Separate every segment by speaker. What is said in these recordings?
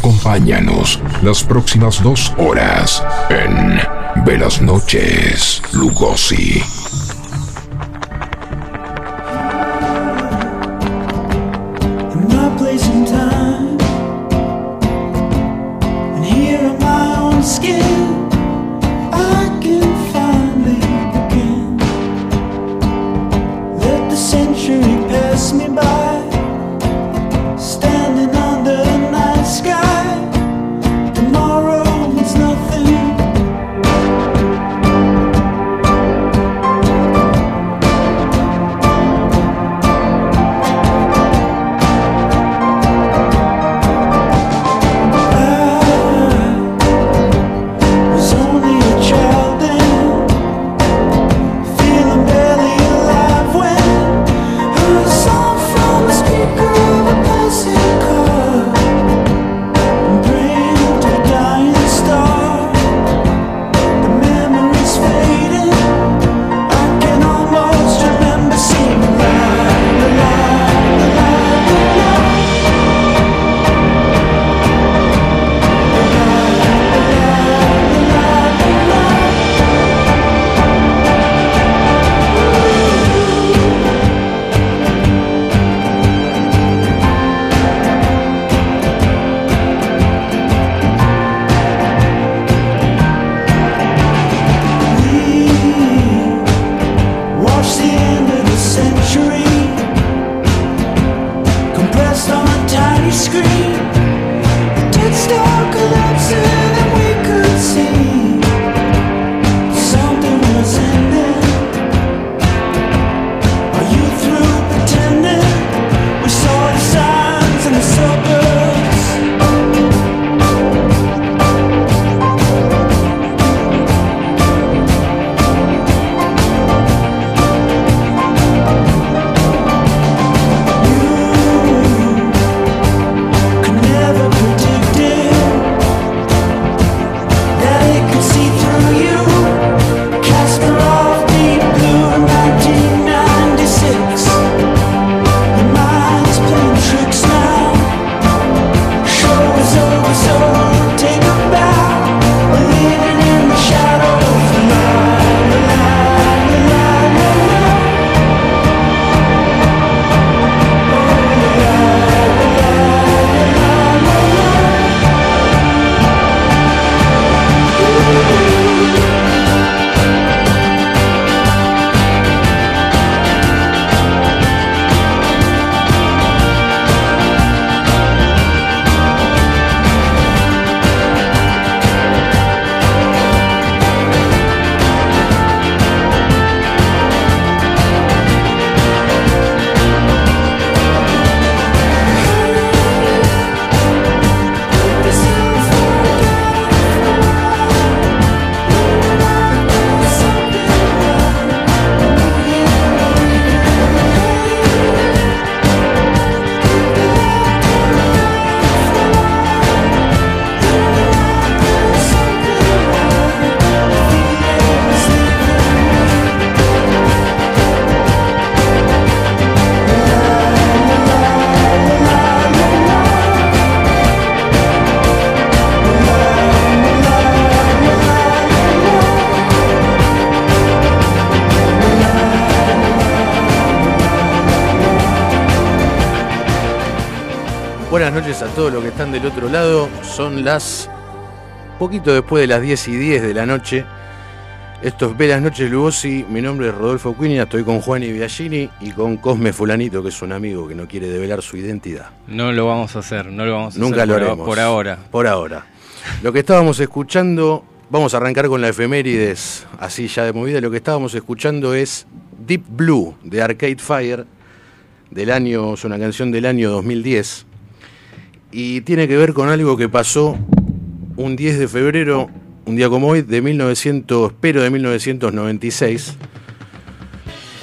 Speaker 1: Acompáñanos las próximas dos horas en Velas Noches, Lugosi.
Speaker 2: A todos los que están del otro lado. Son las poquito después de las 10 y 10 de la noche. Esto es Velas Noches Lugosi. Mi nombre es Rodolfo Quinina. Estoy con Juan y Biagini y con Cosme Fulanito, que es un amigo que no quiere develar su identidad.
Speaker 3: No lo vamos a hacer, no lo vamos a
Speaker 2: Nunca
Speaker 3: hacer.
Speaker 2: lo haremos.
Speaker 3: Por ahora.
Speaker 2: Por ahora. Lo que estábamos escuchando, vamos a arrancar con la efemérides, así ya de movida. Lo que estábamos escuchando es Deep Blue de Arcade Fire, del año, es una canción del año 2010 y tiene que ver con algo que pasó un 10 de febrero, un día como hoy, de 1900, espero de 1996,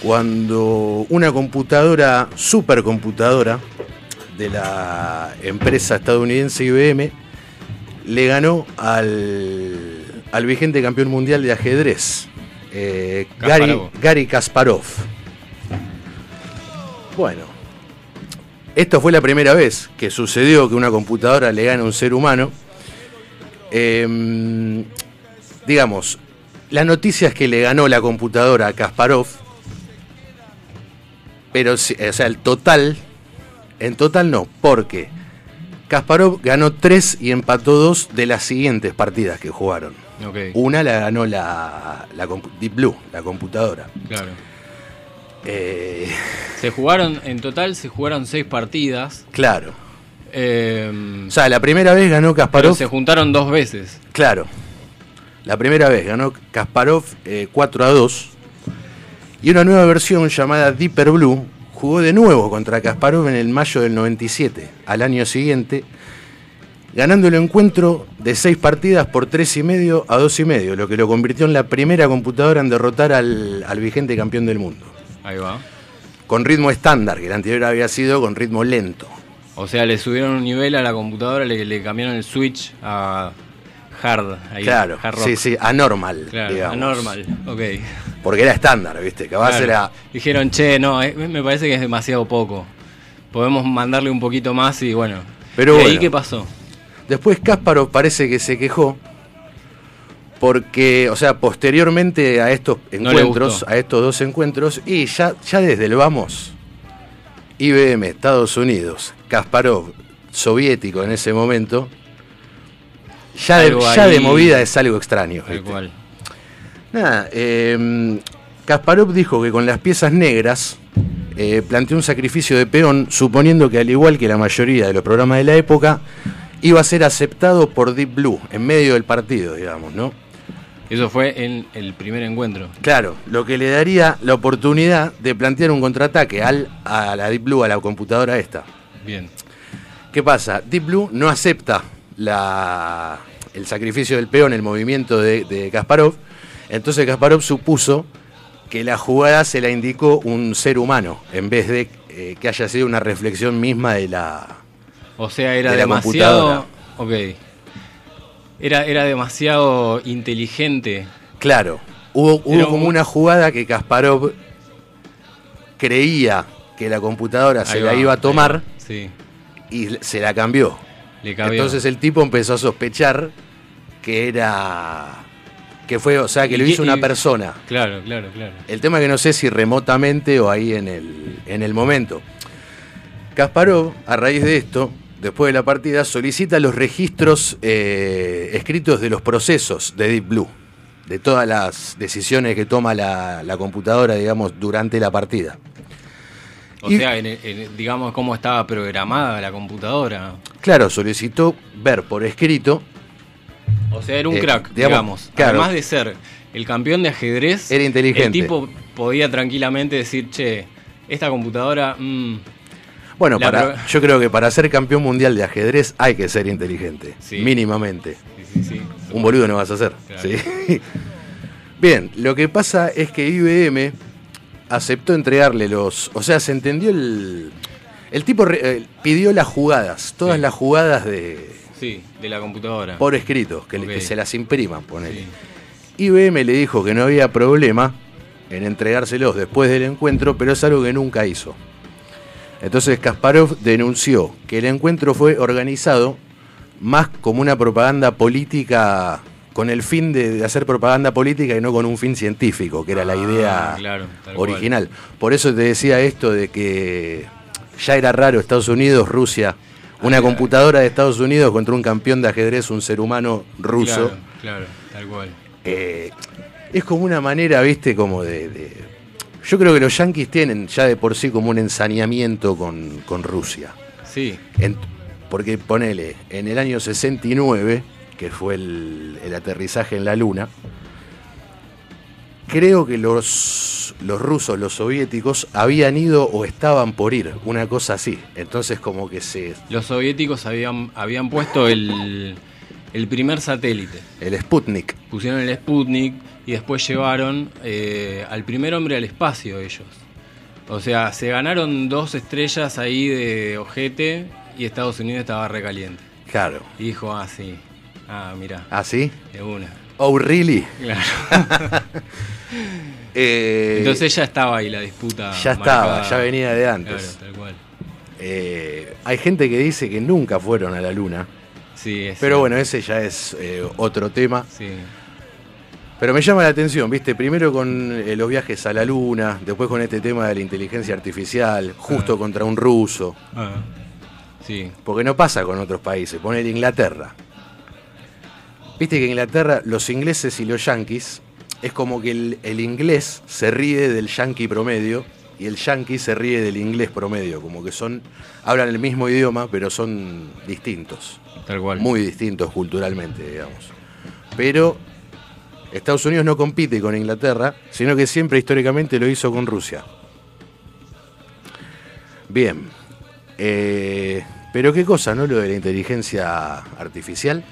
Speaker 2: cuando una computadora, supercomputadora, de la empresa estadounidense IBM, le ganó al, al vigente campeón mundial de ajedrez, eh, Gary, Gary Kasparov. Bueno, Esto fue la primera vez que sucedió que una computadora le gana a un ser humano. Em, digamos, la noticia es que le ganó la computadora a Kasparov, pero, o sea, el total, en total no, porque Kasparov ganó tres y empató dos de las siguientes partidas que jugaron. Una la ganó la, la Deep Blue, la computadora.
Speaker 3: Claro. Eh, se jugaron, en total se jugaron seis partidas.
Speaker 2: Claro. Eh, o sea, la primera vez ganó Kasparov.
Speaker 3: se juntaron dos veces.
Speaker 2: Claro. La primera vez ganó Kasparov 4 eh, a 2. Y una nueva versión llamada Deeper Blue jugó de nuevo contra Kasparov en el mayo del 97, al año siguiente, ganando el encuentro de seis partidas por tres y medio a dos y medio, lo que lo convirtió en la primera computadora en derrotar al, vigente campeón del mundo.
Speaker 3: Ahí va.
Speaker 2: Con ritmo estándar, que el anterior había sido con ritmo lento.
Speaker 3: O sea, le subieron un nivel a la computadora, le, le cambiaron el switch a hard. Ahí,
Speaker 2: claro, sí, sí, anormal.
Speaker 3: Claro, anormal, ok.
Speaker 2: Porque era estándar, ¿viste? Que era...
Speaker 3: Dijeron, che, no, eh, me parece que es demasiado poco. Podemos mandarle un poquito más y bueno.
Speaker 2: Pero
Speaker 3: ¿Y ahí qué pasó?
Speaker 2: Después Kasparov parece que se quejó porque, o sea, posteriormente a estos encuentros, a estos dos encuentros, y ya, ya desde el vamos, IBM, Estados Unidos, Kasparov, soviético en ese momento, ya, de, movida es algo extraño. Nada, eh, Kasparov dijo que con las piezas negras eh, planteó un sacrificio de peón, suponiendo que al igual que la mayoría de los programas de la época, iba a ser aceptado por Deep Blue en medio del partido, digamos, ¿no?
Speaker 3: Eso fue en el primer encuentro.
Speaker 2: Claro, lo que le daría la oportunidad de plantear un contraataque al, a la Deep Blue, a la computadora esta.
Speaker 3: Bien.
Speaker 2: ¿Qué pasa? Deep Blue no acepta la, el sacrificio del peón, el movimiento de, Kasparov. Entonces Kasparov supuso que la jugada se la indicó un ser humano, en vez de eh, que haya sido una reflexión misma de la.
Speaker 3: O sea, era demasiado. Ok. Era, era demasiado inteligente.
Speaker 2: Claro. Hubo, como una jugada que Kasparov creía que la computadora se la iba a tomar y se la cambió. Entonces el tipo empezó a sospechar que era que fue, o sea, que lo hizo una persona.
Speaker 3: Claro, claro, claro.
Speaker 2: El tema que no sé si remotamente o ahí en el, en el momento. Kasparov, a raíz de esto, después de la partida, solicita los registros eh, escritos de los procesos de Deep Blue, de todas las decisiones que toma la, computadora, digamos, durante la partida.
Speaker 3: O sea, digamos, cómo estaba programada la computadora.
Speaker 2: Claro, solicitó ver por escrito
Speaker 3: o sea, era un eh, crack, digamos. Además de ser el campeón de ajedrez,
Speaker 2: era inteligente.
Speaker 3: El tipo podía tranquilamente decir, che, esta computadora. Mm,
Speaker 2: bueno, para, yo creo que para ser campeón mundial de ajedrez hay que ser inteligente, mínimamente. Sí, sí, un boludo no vas a hacer. Bien, lo que pasa es que IBM aceptó entregarle los. O sea, se entendió el. El tipo eh, pidió las jugadas, todas las jugadas de,
Speaker 3: Sí, de la computadora.
Speaker 2: Por escrito, que, se las impriman, ponele. IBM le dijo que no había problema en entregárselos después del encuentro, pero es algo que nunca hizo. Entonces Kasparov denunció que el encuentro fue organizado más como una propaganda política, con el fin de, hacer propaganda política y no con un fin científico, que era la ah, idea original. Por eso te decía esto de que ya era raro Estados Unidos, Rusia una computadora de Estados Unidos contra un campeón de ajedrez, un ser humano ruso.
Speaker 3: Claro, tal cual.
Speaker 2: Eh, es como una manera, viste, como de, Yo creo que los yanquis tienen ya de por sí como un ensañamiento con, Rusia.
Speaker 3: Sí.
Speaker 2: porque ponele, en el año 69, que fue el, el aterrizaje en la Luna, creo que los, los rusos, los soviéticos, habían ido o estaban por ir, una cosa así. Entonces como que se...
Speaker 3: Los soviéticos habían, habían puesto el, el primer satélite.
Speaker 2: El Sputnik.
Speaker 3: Pusieron el Sputnik y después llevaron eh, al primer hombre al espacio ellos. O sea, se ganaron dos estrellas ahí de ojete y Estados Unidos estaba recaliente.
Speaker 2: Claro.
Speaker 3: Y dijo, ah, sí. Ah, mira.
Speaker 2: ¿Ah, sí?
Speaker 3: De una.
Speaker 2: Oh, really?
Speaker 3: Claro. Eh, Entonces ya estaba ahí la disputa.
Speaker 2: Ya estaba, ya venía de antes.
Speaker 3: Claro, tal cual.
Speaker 2: Eh, hay gente que dice que nunca fueron a la luna.
Speaker 3: Sí, es
Speaker 2: Pero bueno, ese ya es eh, otro tema.
Speaker 3: Sí.
Speaker 2: Pero me llama la atención, ¿viste? Primero con eh, los viajes a la luna, después con este tema de la inteligencia artificial, justo
Speaker 3: Ah.
Speaker 2: contra un ruso.
Speaker 3: Ah. Sí.
Speaker 2: Porque no pasa con otros países, poner Inglaterra. Viste que Inglaterra, los ingleses y los yanquis, es como que el, el inglés se ríe del yanqui promedio y el yanqui se ríe del inglés promedio, como que son, hablan el mismo idioma, pero son distintos,
Speaker 3: Tal cual.
Speaker 2: muy distintos culturalmente, digamos. Pero Estados Unidos no compite con Inglaterra, sino que siempre históricamente lo hizo con Rusia. Bien. Eh, pero qué cosa, ¿no? Lo de la inteligencia artificial.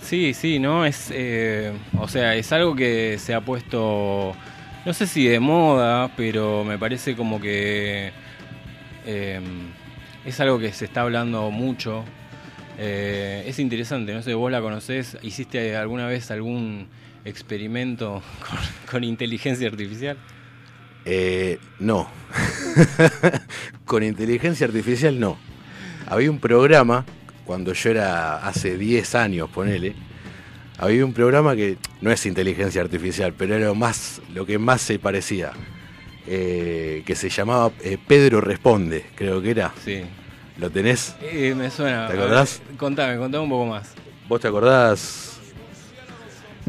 Speaker 3: Sí, sí, ¿no? Es, eh, o sea, es algo que se ha puesto, no sé si de moda, pero me parece como que eh, es algo que se está hablando mucho. Eh, es interesante, no sé, vos la conocés, ¿hiciste alguna vez algún experimento con, con inteligencia artificial?
Speaker 2: Eh, no. Con inteligencia artificial no. Había un programa, cuando yo era hace 10 años, ponele, había un programa que no es inteligencia artificial, pero era lo, más, lo que más se parecía, eh, que se llamaba eh, Pedro Responde, creo que era.
Speaker 3: Sí.
Speaker 2: ¿Lo tenés?
Speaker 3: Eh, me suena.
Speaker 2: ¿Te
Speaker 3: ver,
Speaker 2: acordás?
Speaker 3: contame, contame un poco más.
Speaker 2: ¿Vos te acordás?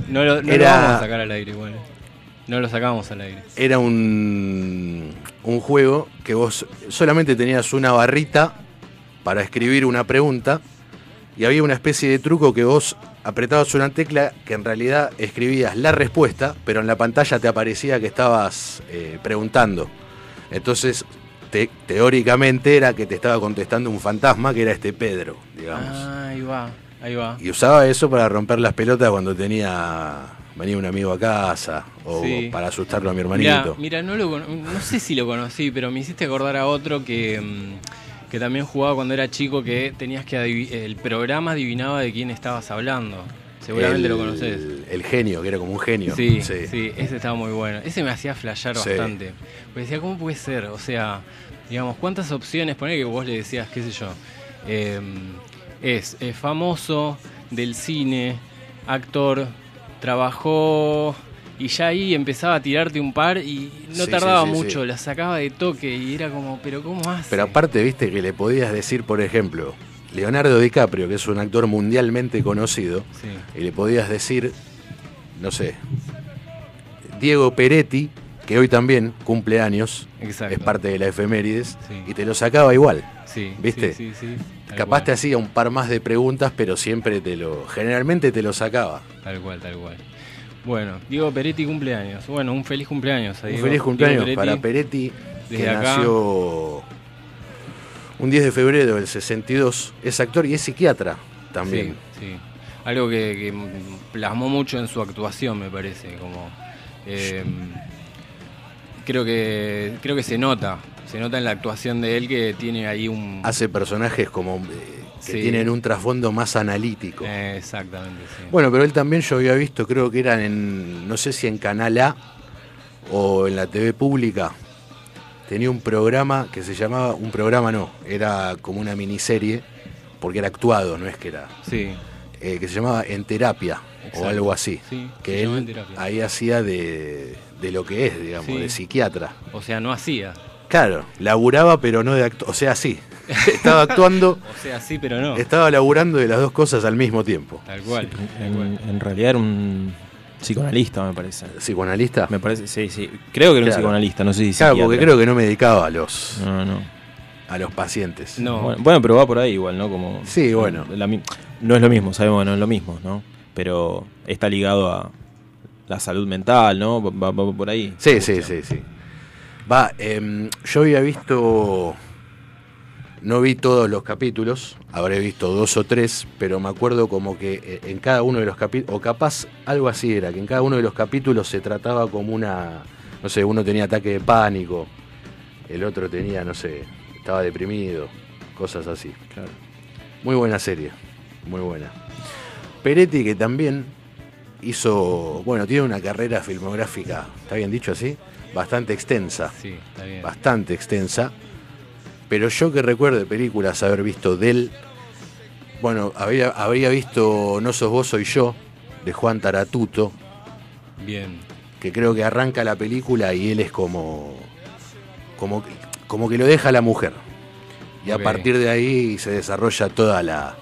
Speaker 3: No lo, no
Speaker 2: Era-
Speaker 3: lo vamos a sacar al aire igual. eh. No lo sacamos al aire.
Speaker 2: Era un, un juego que vos solamente tenías una barrita para escribir una pregunta y había una especie de truco que vos apretabas una tecla que en realidad escribías la respuesta, pero en la pantalla te aparecía que estabas eh, preguntando. Entonces, te- teóricamente era que te estaba contestando un fantasma que era este Pedro, digamos.
Speaker 3: Ah, ahí va, ahí va.
Speaker 2: Y usaba eso para romper las pelotas cuando tenía venía un amigo a casa o
Speaker 3: Sí.
Speaker 2: para asustarlo a mi hermanito.
Speaker 3: mira, no, lo, no sé si lo conocí, pero me hiciste acordar a otro que, mm, que también jugaba cuando era chico, que tenías que el programa adivinaba de quién estabas hablando. Seguramente
Speaker 2: el,
Speaker 3: lo conoces.
Speaker 2: El genio, que era como un genio.
Speaker 3: Sí, sí, ese estaba muy bueno. Ese me hacía flashear
Speaker 2: Sí.
Speaker 3: bastante. Pues decía, ¿cómo puede ser? O sea, digamos, ¿cuántas opciones? Poner que vos le decías, qué sé yo, eh, es eh, famoso del cine, actor, trabajó y ya ahí empezaba a tirarte un par y no
Speaker 2: Sí,
Speaker 3: tardaba
Speaker 2: sí, sí,
Speaker 3: mucho, la sacaba de toque y era como, pero ¿cómo hace?
Speaker 2: Pero aparte, viste que le podías decir, por ejemplo, Leonardo DiCaprio, que es un actor mundialmente conocido, y le podías decir, no sé, Diego Peretti, que hoy también cumple años,
Speaker 3: Exacto.
Speaker 2: es parte de la efemérides, y te lo sacaba igual.
Speaker 3: Sí,
Speaker 2: ¿viste?
Speaker 3: Sí, sí, sí, tal
Speaker 2: Capaz
Speaker 3: cual,
Speaker 2: te hacía un par más de preguntas, pero siempre te lo. Generalmente te lo sacaba.
Speaker 3: Tal cual, tal cual. Bueno, Diego Peretti cumpleaños. Bueno, un feliz cumpleaños. a
Speaker 2: Un feliz cumpleaños para Peretti, que
Speaker 3: acá.
Speaker 2: nació un 10 de febrero del 62. Es actor y es psiquiatra también.
Speaker 3: Sí, sí. Algo que, que plasmó mucho en su actuación, me parece. Como eh, creo que creo que se nota, se nota en la actuación de él que tiene ahí un
Speaker 2: Hace personajes como eh, que
Speaker 3: Sí.
Speaker 2: tienen un trasfondo más analítico.
Speaker 3: Eh, exactamente, sí.
Speaker 2: Bueno, pero él también yo había visto, creo que eran en, no sé si en Canal A o en la TV pública, tenía un programa que se llamaba, un programa no, era como una miniserie, porque era actuado, no es que era,
Speaker 3: sí,
Speaker 2: eh, que se llamaba En Terapia o algo así,
Speaker 3: Sí,
Speaker 2: que él ahí hacía de, de lo que es, digamos,
Speaker 3: Sí.
Speaker 2: de psiquiatra.
Speaker 3: o sea, no hacía.
Speaker 2: Claro, laburaba pero no de acto, o sea, sí, estaba actuando,
Speaker 3: O sea, sí, pero no.
Speaker 2: estaba laburando de las dos cosas al mismo tiempo.
Speaker 3: Tal cual. tal cual.
Speaker 4: En, en realidad era un psicoanalista, me parece.
Speaker 2: ¿Psicoanalista?
Speaker 4: Me parece, sí, sí. Creo que era un
Speaker 2: Claro.
Speaker 4: psicoanalista, no sé si
Speaker 2: Claro, porque creo que no me dedicaba a los,
Speaker 4: No, no.
Speaker 2: a los pacientes.
Speaker 3: No.
Speaker 4: Bueno, bueno, pero va por ahí igual, ¿no? Como,
Speaker 2: Sí, bueno.
Speaker 4: la no es lo mismo, sabemos que no es lo mismo, ¿no? Pero está ligado a la salud mental, ¿no? Va, va por ahí.
Speaker 2: Sí, sí, sí, sí. Va, em, yo había visto, no vi todos los capítulos, habré visto dos o tres, pero me acuerdo como que eh, en cada uno de los capítulos, o capaz algo así era, que en cada uno de los capítulos se trataba como una, no sé, uno tenía ataque de pánico, el otro tenía, no sé, estaba deprimido, cosas así.
Speaker 4: Claro.
Speaker 2: Muy buena serie, muy buena. Peretti que también hizo, bueno, tiene una carrera filmográfica, ¿está bien dicho así? Bastante extensa,
Speaker 3: Sí, está bien.
Speaker 2: bastante extensa. Pero yo que recuerdo de películas haber visto del. Bueno, había, habría visto No sos vos, soy yo, de Juan Taratuto,
Speaker 3: Bien.
Speaker 2: que creo que arranca la película y él es como. como, que- como que lo deja a la mujer. Y a partir de ahí se desarrolla toda la,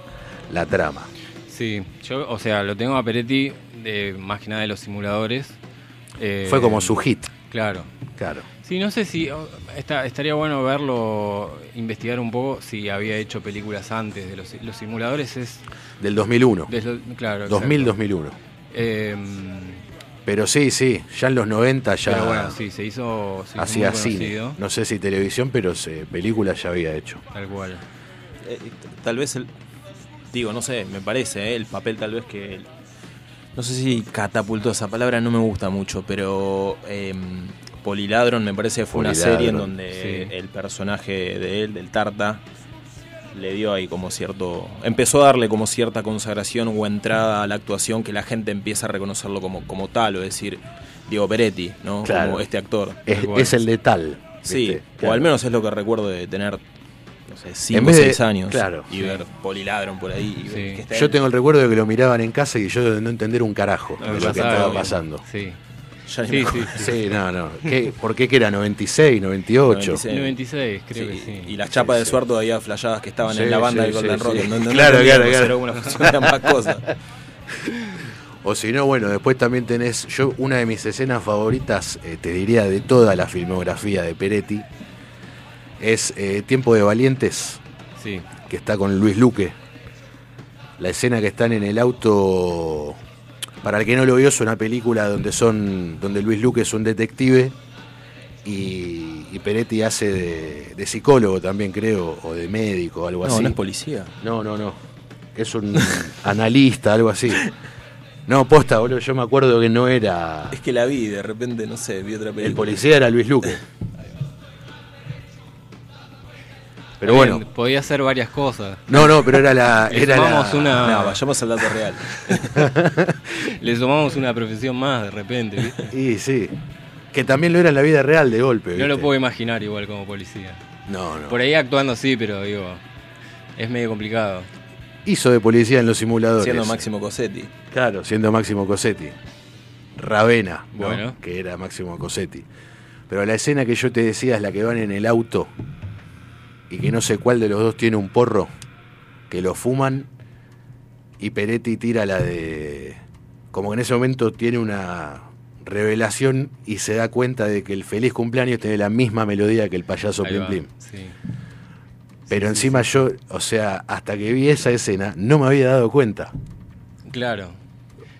Speaker 2: la trama.
Speaker 3: Sí, yo, o sea, lo tengo a Peretti de más que nada de los simuladores. Eh,
Speaker 2: Fue como su hit,
Speaker 3: Claro.
Speaker 2: claro.
Speaker 3: Sí, no sé si oh, está, estaría bueno verlo, investigar un poco si había hecho películas antes de los, los simuladores. Es,
Speaker 2: Del 2001.
Speaker 3: de lo- claro, exacto.
Speaker 2: 2000-2001.
Speaker 3: Eh,
Speaker 2: Pero sí, sí, ya en los 90 ya
Speaker 3: pero bueno, sí, se hizo, se
Speaker 2: hacía cine. No sé si televisión, pero se, películas ya había hecho.
Speaker 3: Tal cual.
Speaker 4: Eh, tal vez el. Digo, no sé, me parece, eh, el papel tal vez que. No sé si catapultó esa palabra, no me gusta mucho, pero. Poliladron me parece que fue una serie en donde
Speaker 3: sí.
Speaker 4: el personaje de él, del Tarta, le dio ahí como cierto. Empezó a darle como cierta consagración o entrada a la actuación que la gente empieza a reconocerlo como, como tal, o decir, Diego Peretti, ¿no?
Speaker 2: Claro.
Speaker 4: Como este actor.
Speaker 2: Es, el de tal.
Speaker 4: Sí,
Speaker 2: ¿viste?
Speaker 4: o
Speaker 2: Claro.
Speaker 4: al menos es lo que recuerdo de tener, no sé, 5
Speaker 2: En
Speaker 4: o
Speaker 2: vez de-
Speaker 4: 6 años.
Speaker 2: claro,
Speaker 4: y
Speaker 3: sí.
Speaker 4: ver Poliladron por ahí. y ver
Speaker 3: Sí.
Speaker 4: que está
Speaker 2: Yo
Speaker 4: él.
Speaker 2: tengo el recuerdo de que lo miraban en casa y yo de no entender un carajo
Speaker 3: Lo
Speaker 2: de
Speaker 3: que
Speaker 2: lo que estaba pasando.
Speaker 3: Sí.
Speaker 4: Ya
Speaker 3: Sí, sí, sí.
Speaker 2: Sí, no, no. ¿Qué, ¿Por qué que era 96, 98?
Speaker 4: 96.
Speaker 3: 96, creo
Speaker 4: Sí,
Speaker 3: que sí.
Speaker 4: Y las chapas
Speaker 2: Sí,
Speaker 4: de
Speaker 2: sí.
Speaker 4: Suar todavía flashadas que estaban
Speaker 2: Sí,
Speaker 4: en la banda
Speaker 2: sí,
Speaker 4: del Golden
Speaker 2: sí,
Speaker 4: Rock.
Speaker 2: sí.
Speaker 4: No, no
Speaker 2: Claro, claro,
Speaker 4: Era
Speaker 2: claro.
Speaker 4: una función, más cosas.
Speaker 2: O si no, bueno, después también tenés, yo una de mis escenas favoritas, eh, te diría, de toda la filmografía de Peretti, es eh, Tiempo de Valientes,
Speaker 3: Sí,
Speaker 2: que está con Luis Luque. La escena que están en el auto, para el que no lo vio, es una película donde son, donde Luis Luque es un detective y, y Peretti hace de, de psicólogo también, creo, o de médico, algo
Speaker 4: No,
Speaker 2: así.
Speaker 4: no es policía.
Speaker 2: No, no, no. Es un analista, algo así. No, posta, boludo, yo me acuerdo que no era.
Speaker 4: Es que la vi de repente, no sé, vi otra película.
Speaker 2: El policía era Luis Luque. Pero
Speaker 3: bien,
Speaker 2: bueno.
Speaker 3: Podía hacer varias cosas.
Speaker 2: No, no, pero era la.
Speaker 3: Le
Speaker 2: Era
Speaker 3: sumamos
Speaker 2: la-
Speaker 3: una-
Speaker 4: No, vayamos al dato real.
Speaker 3: Le sumamos una profesión más de repente, ¿viste?
Speaker 2: Y sí. Que también lo era en la vida real de golpe.
Speaker 3: No lo puedo imaginar igual como policía.
Speaker 2: No, no.
Speaker 3: Por ahí actuando sí, pero digo, es medio complicado.
Speaker 2: Hizo de policía en los simuladores.
Speaker 4: Siendo Máximo Cosetti.
Speaker 2: Claro, siendo Máximo Cosetti. Ravena, ¿no?
Speaker 3: Bueno.
Speaker 2: que era Máximo Cosetti. Pero la escena que yo te decía es la que van en el auto y que no sé cuál de los dos tiene un porro, que lo fuman y Peretti tira la de... Como que en ese momento tiene una revelación y se da cuenta de que el feliz cumpleaños tiene la misma melodía que el payaso
Speaker 3: Ahí
Speaker 2: Plim
Speaker 3: va,
Speaker 2: Plim.
Speaker 3: sí.
Speaker 2: Pero encima yo, o sea, hasta que vi esa escena, no me había dado cuenta.
Speaker 3: Claro.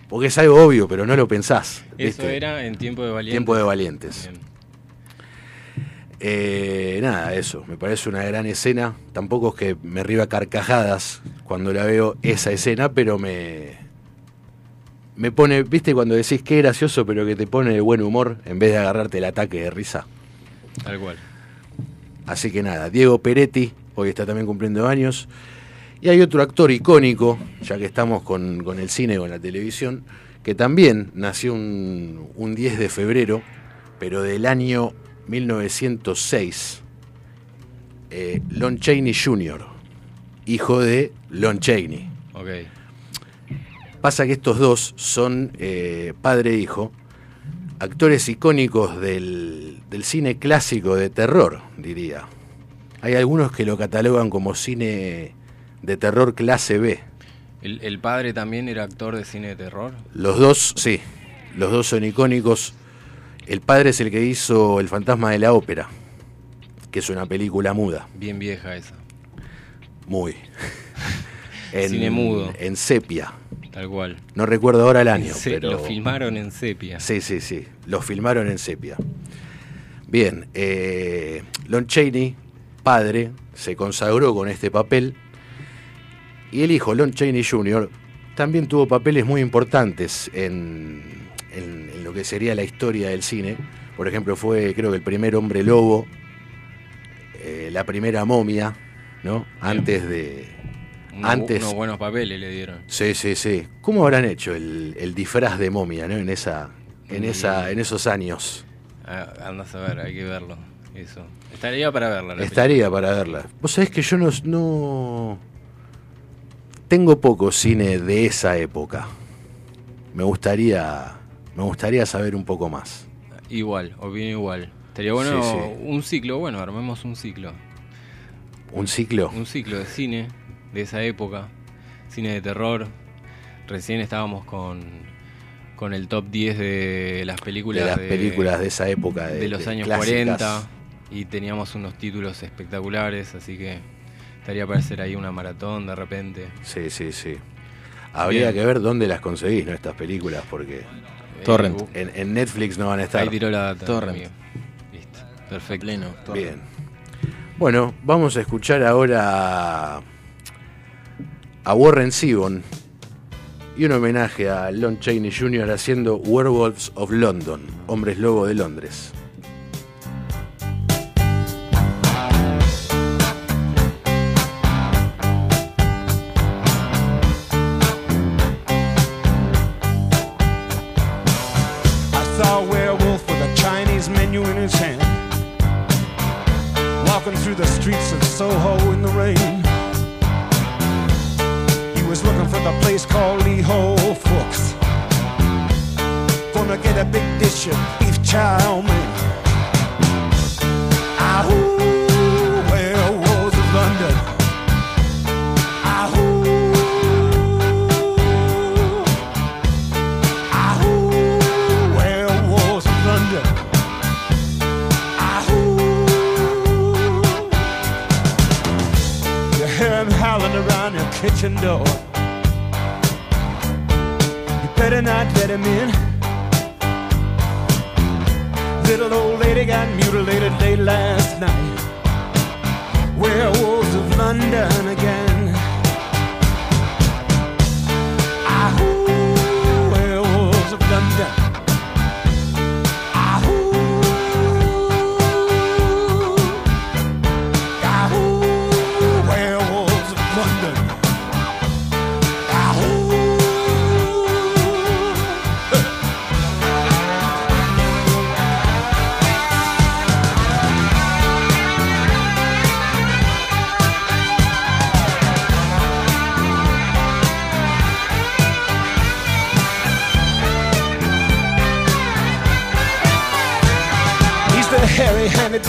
Speaker 2: Porque es algo obvio, pero no lo pensás.
Speaker 3: Eso
Speaker 2: ¿viste?
Speaker 3: era en tiempo de valiente.
Speaker 2: Tiempo de valientes.
Speaker 3: Bien.
Speaker 2: Eh, nada, eso, me parece una gran escena. Tampoco es que me río a carcajadas cuando la veo esa escena, pero me. Me pone, viste, cuando decís que gracioso, pero que te pone de buen humor en vez de agarrarte el ataque de risa.
Speaker 3: Tal cual.
Speaker 2: Así que nada, Diego Peretti, hoy está también cumpliendo años. Y hay otro actor icónico, ya que estamos con, con el cine, con la televisión, que también nació un, un 10 de febrero, pero del año 1906. Eh, Lon Chaney Jr., hijo de Lon Chaney.
Speaker 3: Ok.
Speaker 2: Pasa que estos dos son eh, padre e hijo, actores icónicos del, del cine clásico de terror, diría. Hay algunos que lo catalogan como cine de terror clase B.
Speaker 3: ¿El, el padre también era actor de cine de terror?
Speaker 2: Los dos, sí, los dos son icónicos. El padre es el que hizo El fantasma de la ópera, que es una película muda,
Speaker 3: Bien vieja esa.
Speaker 2: muy.
Speaker 3: Cine mudo.
Speaker 2: En sepia.
Speaker 3: Tal cual.
Speaker 2: No recuerdo ahora el año,
Speaker 3: Se-
Speaker 2: pero...
Speaker 3: Lo filmaron en sepia.
Speaker 2: Sí, sí, sí. Los filmaron en sepia. Bien, eh, Lon Chaney, padre, se consagró con este papel. Y el hijo, Lon Chaney Jr., también tuvo papeles muy importantes en, en- en lo que sería la historia del cine. Por ejemplo, fue, creo que el primer hombre lobo, eh, la primera momia, ¿no? Antes de. Antes-
Speaker 3: unos buenos papeles le dieron.
Speaker 2: Sí, sí, sí. ¿Cómo habrán hecho el, el disfraz de momia, ¿no? En esa, en esa, en esos años.
Speaker 3: Ah, Andás a ver, hay que verlo. eso. Estaría para verla. la
Speaker 2: Estaría para verla. Vos sabés que yo no, no... Tengo poco cine de esa época. Me gustaría, me gustaría saber un poco más.
Speaker 3: Igual, opino igual. Estaría bueno
Speaker 2: Sí, sí.
Speaker 3: un ciclo, bueno, armemos un ciclo.
Speaker 2: ¿Un ciclo?
Speaker 3: Un ciclo de cine de esa época. Cine de terror. Recién estábamos con, con el top 10 de las películas
Speaker 2: de las películas de esa época. De,
Speaker 3: de los
Speaker 2: de
Speaker 3: años
Speaker 2: clásicas.
Speaker 3: 40 y teníamos unos títulos espectaculares, así que estaría para hacer ahí una maratón de repente.
Speaker 2: Sí, sí, sí. Habría
Speaker 3: Bien.
Speaker 2: que ver dónde las conseguís, ¿no? Estas películas, porque
Speaker 4: Torrent.
Speaker 3: Eh,
Speaker 2: en, en Netflix no van a estar.
Speaker 3: ahí tiró la data.
Speaker 4: Torrent.
Speaker 3: amigo. Listo. Perfecto.
Speaker 4: Pleno.
Speaker 2: Bien. Bueno, vamos a escuchar ahora a Warren Zevon y un homenaje a Lon Chaney Jr. haciendo Werewolves of London, Hombres Lobo de Londres.
Speaker 5: Streets Soho in the rain. He was looking for the place called Lee Ho Fooks. Gonna get a big dish of beef chow mein. Kitchen door. You better not let him in. Little old lady got mutilated late last night. Werewolves of London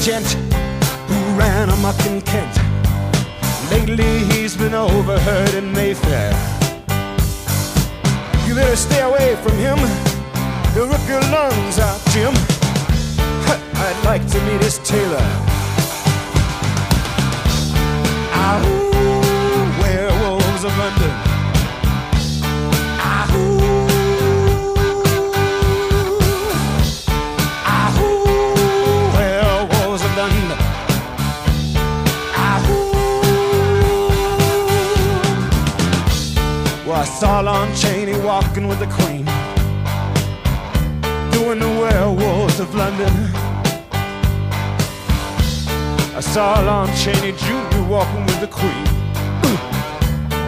Speaker 5: gent who ran amok in Kent. Lately he's been overheard in Mayfair. You better stay away from him. He'll rip your lungs out, Jim. I'd like to meet his tailor. Ahoo, werewolves of London. I saw Lon Chaney walking with the Queen, doing the werewolves of London. I saw Lon Chaney Jr. walking with the Queen,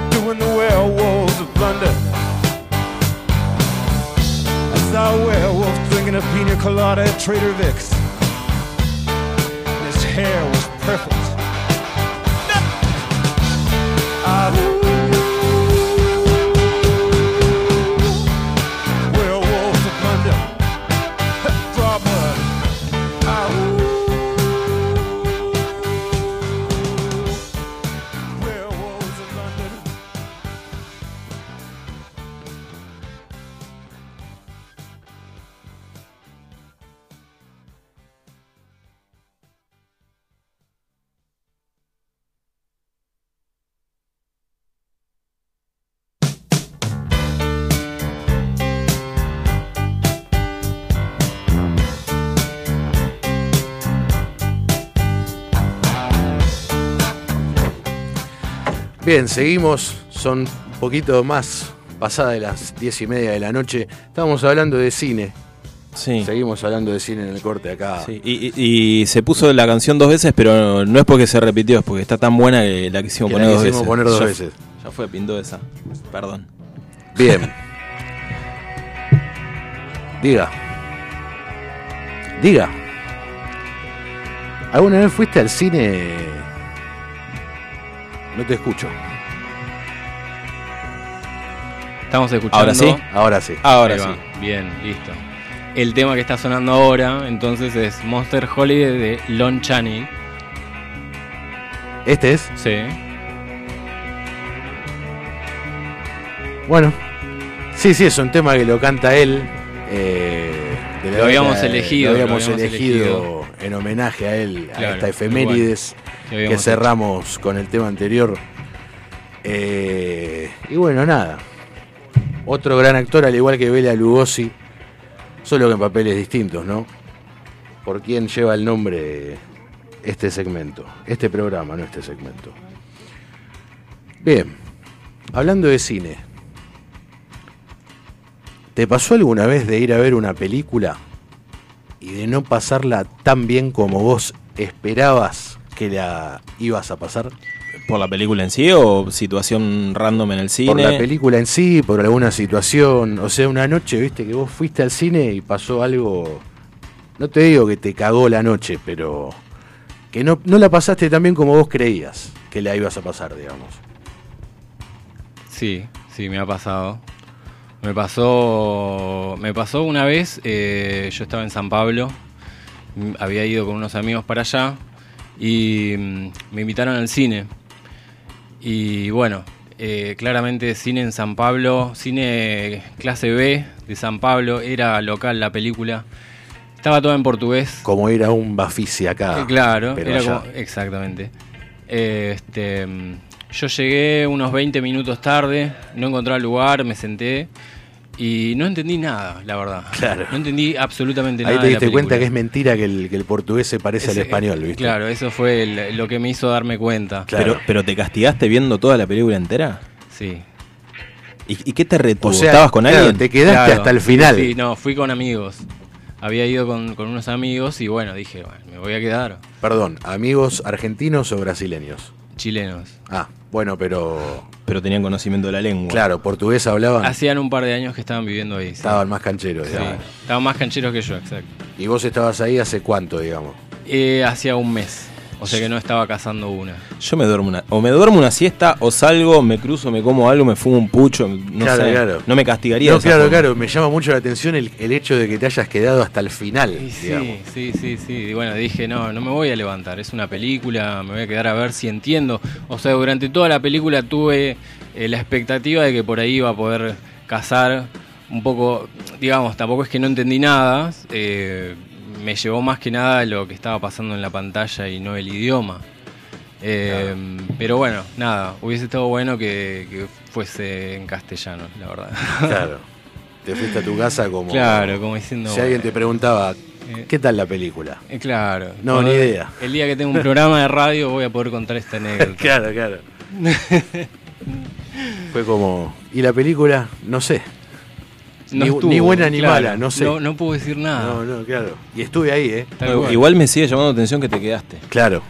Speaker 5: doing the werewolves of London. I saw a werewolf drinking a pina colada at Trader Vic's.
Speaker 2: Bien, seguimos. Son un poquito más pasada de las diez y media de la noche. Estábamos hablando de cine.
Speaker 4: Sí.
Speaker 2: Seguimos hablando de cine en el corte acá.
Speaker 4: Sí, Y, y- y se puso la canción dos veces, pero no es porque se repitió, es porque está tan buena que la quisimos
Speaker 2: Que
Speaker 4: poner
Speaker 2: la
Speaker 4: dos
Speaker 2: quisimos
Speaker 4: veces.
Speaker 2: poner dos
Speaker 4: Ya-
Speaker 2: veces.
Speaker 4: Ya fue, pintó esa. Perdón.
Speaker 2: Bien. Diga. Diga. ¿Alguna vez fuiste al cine? No te escucho.
Speaker 3: Estamos escuchando.
Speaker 4: Ahora sí.
Speaker 2: Ahora sí.
Speaker 4: Ahora
Speaker 3: Ahí
Speaker 4: sí.
Speaker 3: va. Bien, listo. El tema que está sonando ahora, entonces, es Monster Holiday de Lon Chaney.
Speaker 2: Este es.
Speaker 3: Sí.
Speaker 2: Bueno. Sí, sí, es un tema que lo canta él. eh, de
Speaker 3: Lo habíamos elegido,
Speaker 2: Lo
Speaker 3: lo
Speaker 2: habíamos, elegido, en homenaje a él, a esta efemérides
Speaker 3: que
Speaker 2: cerramos con el tema anterior. Eh, y bueno, nada. Otro gran actor, al igual que Bela Lugosi, solo que en papeles distintos, ¿no? Por quién lleva el nombre este segmento, este programa, no este segmento. Bien, hablando de cine, ¿te pasó alguna vez de ir a ver una película y de no pasarla tan bien como vos esperabas que la ibas a pasar?
Speaker 4: ¿Por la película en sí o situación random en el cine?
Speaker 2: Por la película en sí, por alguna situación. O sea, una noche, viste, que vos fuiste al cine y pasó algo. No te digo que te cagó la noche, pero que no, no la pasaste tan bien como vos creías que la ibas a pasar, digamos.
Speaker 3: Sí, sí, me ha pasado. Me pasó, me pasó una vez, eh, yo estaba en San Pablo, había ido con unos amigos para allá y mm, me invitaron al cine. Y bueno, eh, claramente cine en San Pablo, cine clase B de San Pablo, era local la película. Estaba toda en portugués.
Speaker 2: Como ir a un Bafisi acá.
Speaker 3: Eh, claro,
Speaker 2: pero
Speaker 3: era como- exactamente. Eh, este, mm, yo llegué unos 20 minutos tarde, no encontraba lugar, me senté y no entendí nada, la verdad.
Speaker 2: Claro.
Speaker 3: No entendí absolutamente
Speaker 2: Ahí
Speaker 3: nada.
Speaker 2: te
Speaker 3: de la
Speaker 2: diste cuenta que es mentira que el, que el portugués se parece
Speaker 3: Ese-
Speaker 2: al español, ¿viste?
Speaker 3: Claro, eso fue el- lo que me hizo darme cuenta.
Speaker 2: Claro.
Speaker 4: Pero, pero te castigaste viendo toda la película entera.
Speaker 3: Sí.
Speaker 4: ¿Y, y qué te retuvo?
Speaker 2: O sea,
Speaker 4: ¿Estabas con
Speaker 2: claro,
Speaker 4: alguien?
Speaker 2: te quedaste
Speaker 3: Claro.
Speaker 2: hasta el final.
Speaker 3: Sí, no, fui con amigos. Había ido con, con unos amigos y bueno, dije, bueno, me voy a quedar.
Speaker 2: Perdón, amigos argentinos o brasileños.
Speaker 3: Chilenos.
Speaker 2: Ah, bueno, pero.
Speaker 4: Pero tenían conocimiento de la lengua.
Speaker 2: Claro, portugués hablaban.
Speaker 3: Hacían un par de años que estaban viviendo ahí. sí.
Speaker 2: Estaban más cancheros,
Speaker 3: Sí,
Speaker 2: digamos.
Speaker 3: estaban más cancheros que yo, exacto.
Speaker 2: Y vos estabas ahí hace cuánto, digamos.
Speaker 3: Eh, hacía un mes. O sea que no estaba cazando una.
Speaker 4: Yo me duermo una. O me duermo una siesta, o salgo, me cruzo, me como algo, me fumo un pucho. No
Speaker 2: Claro,
Speaker 4: sé.
Speaker 2: claro.
Speaker 4: No me castigaría. de
Speaker 2: No, claro,
Speaker 4: forma.
Speaker 2: claro. Me llama mucho la atención el, el hecho de que te hayas quedado hasta el final,
Speaker 3: Y sí,
Speaker 2: digamos.
Speaker 3: sí, sí, sí. Y bueno, dije, no, no me voy a levantar. Es una película, me voy a quedar a ver si entiendo. O sea, durante toda la película tuve eh, la expectativa de que por ahí iba a poder cazar un poco, digamos, tampoco es que no entendí nada. eh, me llevó más que nada lo que estaba pasando en la pantalla y no el idioma. Eh, Pero bueno, nada, hubiese estado bueno que, que fuese en castellano, la verdad.
Speaker 2: Claro. Te fuiste a tu casa como.
Speaker 3: Claro, como diciendo.
Speaker 2: Si alguien te preguntaba,
Speaker 3: Eh.
Speaker 2: ¿qué tal la película?
Speaker 3: Eh, Claro.
Speaker 2: No, ni idea.
Speaker 3: El día que tengo un programa de radio voy a poder contar esta anécdota.
Speaker 2: Claro, claro. Fue como. ¿Y la película? No sé.
Speaker 3: No
Speaker 2: Ni-
Speaker 3: estuvo,
Speaker 2: ni buena ni
Speaker 3: claro.
Speaker 2: mala, no sé.
Speaker 3: No, no puedo decir nada.
Speaker 2: No, no, claro. Y estuve ahí, ¿eh?
Speaker 4: Igual me sigue llamando la atención que te quedaste.
Speaker 2: Claro.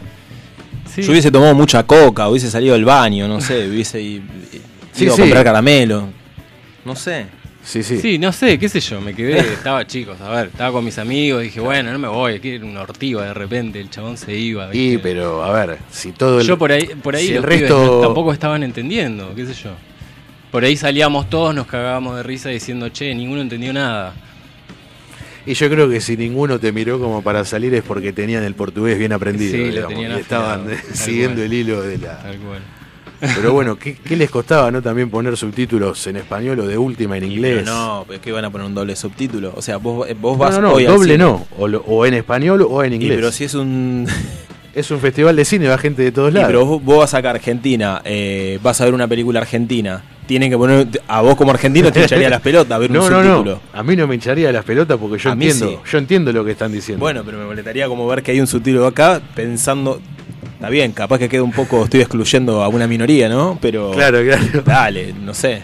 Speaker 3: Sí.
Speaker 4: Yo hubiese tomado mucha coca, hubiese salido del baño, no sé, hubiese
Speaker 2: Sí,
Speaker 4: ido a
Speaker 2: sí.
Speaker 4: comprar caramelo. No sé.
Speaker 2: Sí, sí.
Speaker 3: Sí, no sé, qué sé yo, me quedé, estaba chicos, a ver, estaba con mis amigos, dije, bueno, no me voy, aquí era una ortiva de repente, el chabón se iba.
Speaker 2: Y,
Speaker 3: ¿viste?
Speaker 2: pero, a ver, si todo el.
Speaker 3: Yo por ahí, por ahí
Speaker 2: si
Speaker 3: los
Speaker 2: el
Speaker 3: pibes
Speaker 2: resto.
Speaker 3: no- tampoco estaban entendiendo, qué sé yo. Por ahí salíamos todos, nos cagábamos de risa diciendo, che, ninguno entendió nada.
Speaker 2: Y yo creo que si ninguno te miró como para salir es porque tenían el portugués bien aprendido.
Speaker 3: Sí, lo
Speaker 2: digamos,
Speaker 3: tenían
Speaker 2: y estaban eh, siguiendo
Speaker 3: cual.
Speaker 2: el hilo de la.
Speaker 3: Tal cual.
Speaker 2: Pero bueno, ¿qué, qué les costaba no también poner subtítulos en español o de última en inglés?
Speaker 4: pero no, es que van a poner un doble subtítulo. O sea, vos, vos
Speaker 2: No,
Speaker 4: vas
Speaker 2: no, no,
Speaker 4: hoy al
Speaker 2: doble
Speaker 4: cine.
Speaker 2: no. O, lo- o en español o en
Speaker 4: Y,
Speaker 2: inglés.
Speaker 4: pero si es un.
Speaker 2: Es un festival de cine, va gente de todos
Speaker 4: Y,
Speaker 2: lados.
Speaker 4: pero vos, vos vas acá a Argentina, eh, vas a ver una película argentina. Tienen que poner. A vos como argentino te echaría las pelotas a ver
Speaker 2: no,
Speaker 4: un
Speaker 2: no,
Speaker 4: subtítulo.
Speaker 2: no. A mí no me hincharía las pelotas porque yo
Speaker 4: A
Speaker 2: entiendo.
Speaker 4: sí.
Speaker 2: Yo entiendo lo que están diciendo.
Speaker 4: Bueno, pero me molestaría como ver que hay un subtítulo acá pensando. Está bien, capaz que queda un poco. Estoy excluyendo a una minoría, ¿no? Pero.
Speaker 2: claro, claro.
Speaker 4: Dale, no sé.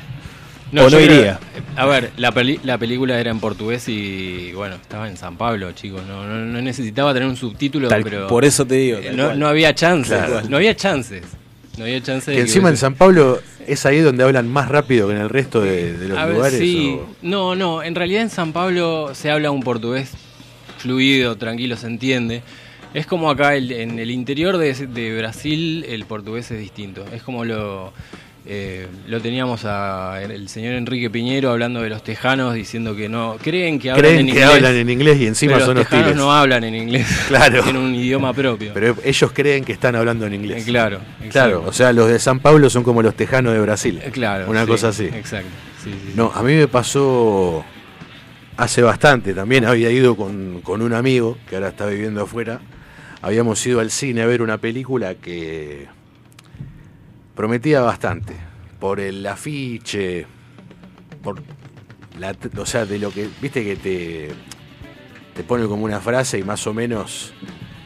Speaker 4: o no iría.
Speaker 3: A ver, la, peli- la película era en portugués y bueno, estaba en San Pablo, chicos. No, no, no necesitaba tener un subtítulo,
Speaker 4: Tal-
Speaker 3: pero
Speaker 4: por eso te digo.
Speaker 3: eh, no, no había chances.
Speaker 2: Claro.
Speaker 3: No había chances. No había chances. de
Speaker 2: Que encima en San Pablo es ahí donde hablan más rápido que en el resto de, de los
Speaker 3: A ver,
Speaker 2: lugares.
Speaker 3: sí.
Speaker 2: o-
Speaker 3: No, no. En realidad en San Pablo se habla un portugués fluido, tranquilo, se entiende. Es como acá el- en el interior de, de Brasil el portugués es distinto. Es como lo eh, lo teníamos a el señor Enrique Piñero hablando de los tejanos diciendo que no creen que hablan
Speaker 2: Creen
Speaker 3: en
Speaker 2: que
Speaker 3: inglés.
Speaker 2: hablan en inglés y encima
Speaker 3: pero
Speaker 2: son
Speaker 3: los tejanos
Speaker 2: hostiles.
Speaker 3: no hablan en inglés.
Speaker 2: Claro.
Speaker 3: Tienen un idioma propio.
Speaker 2: Pero ellos creen que están hablando en inglés.
Speaker 3: Eh, claro.
Speaker 2: Claro,
Speaker 3: exacto.
Speaker 2: o sea, los de San Pablo son como los tejanos de Brasil.
Speaker 3: Eh, claro.
Speaker 2: Una
Speaker 3: sí,
Speaker 2: cosa así.
Speaker 3: Exacto. Sí, sí, sí.
Speaker 2: No, a mí me pasó hace bastante también. Había ido con, con un amigo que ahora está viviendo afuera. Habíamos ido al cine a ver una película que prometía bastante. Por el afiche, por la, o sea, de lo que, viste que te, te pone como una frase y más o menos,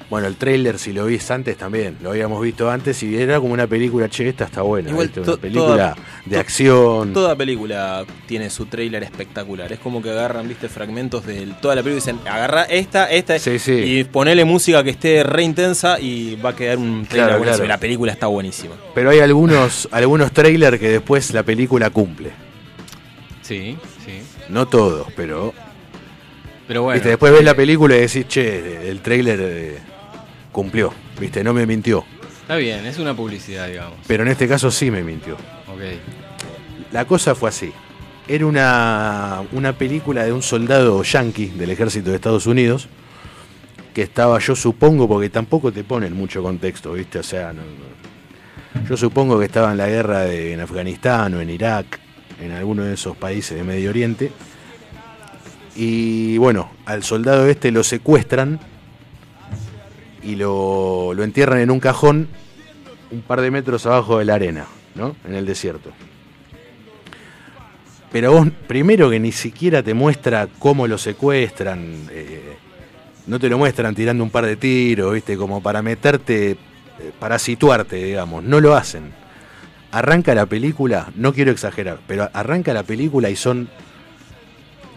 Speaker 2: bueno, el trailer si lo viste antes también, lo habíamos visto antes y era como una película, che, esta está buena,
Speaker 4: Igual
Speaker 2: una película
Speaker 4: toda-
Speaker 2: de
Speaker 4: to-
Speaker 2: acción.
Speaker 4: Toda película tiene su tráiler espectacular. Es como que agarran, viste, fragmentos de toda la película y dicen, agarra esta, esta,
Speaker 2: Sí, sí.
Speaker 4: y ponele música que esté re intensa y va a quedar un trailer
Speaker 2: Claro,
Speaker 4: buenísimo.
Speaker 2: claro.
Speaker 4: Y La película está buenísima.
Speaker 2: Pero hay algunos, algunos trailers que después la película cumple.
Speaker 3: Sí, sí.
Speaker 2: No todos, pero.
Speaker 3: Pero bueno.
Speaker 2: viste, después ves la película y decís, che, el trailer eh, cumplió. Viste, no me mintió.
Speaker 3: Está bien, es una publicidad, digamos.
Speaker 2: Pero en este caso sí me mintió.
Speaker 3: Ok.
Speaker 2: La cosa fue así. Era una, una película de un soldado yanqui del ejército de Estados Unidos que estaba, yo supongo, porque tampoco te ponen mucho contexto, ¿viste? O sea, no- no. yo supongo que estaba en la guerra de- en Afganistán o en Irak, en alguno de esos países de Medio Oriente. Y bueno, al soldado este lo secuestran y lo, lo entierran en un cajón un par de metros abajo de la arena, ¿no? En el desierto. Pero vos, primero que ni siquiera te muestra cómo lo secuestran, eh, no te lo muestran tirando un par de tiros, ¿viste? Como para meterte, eh, para situarte, digamos. No lo hacen. Arranca la película, no quiero exagerar, pero arranca la película y son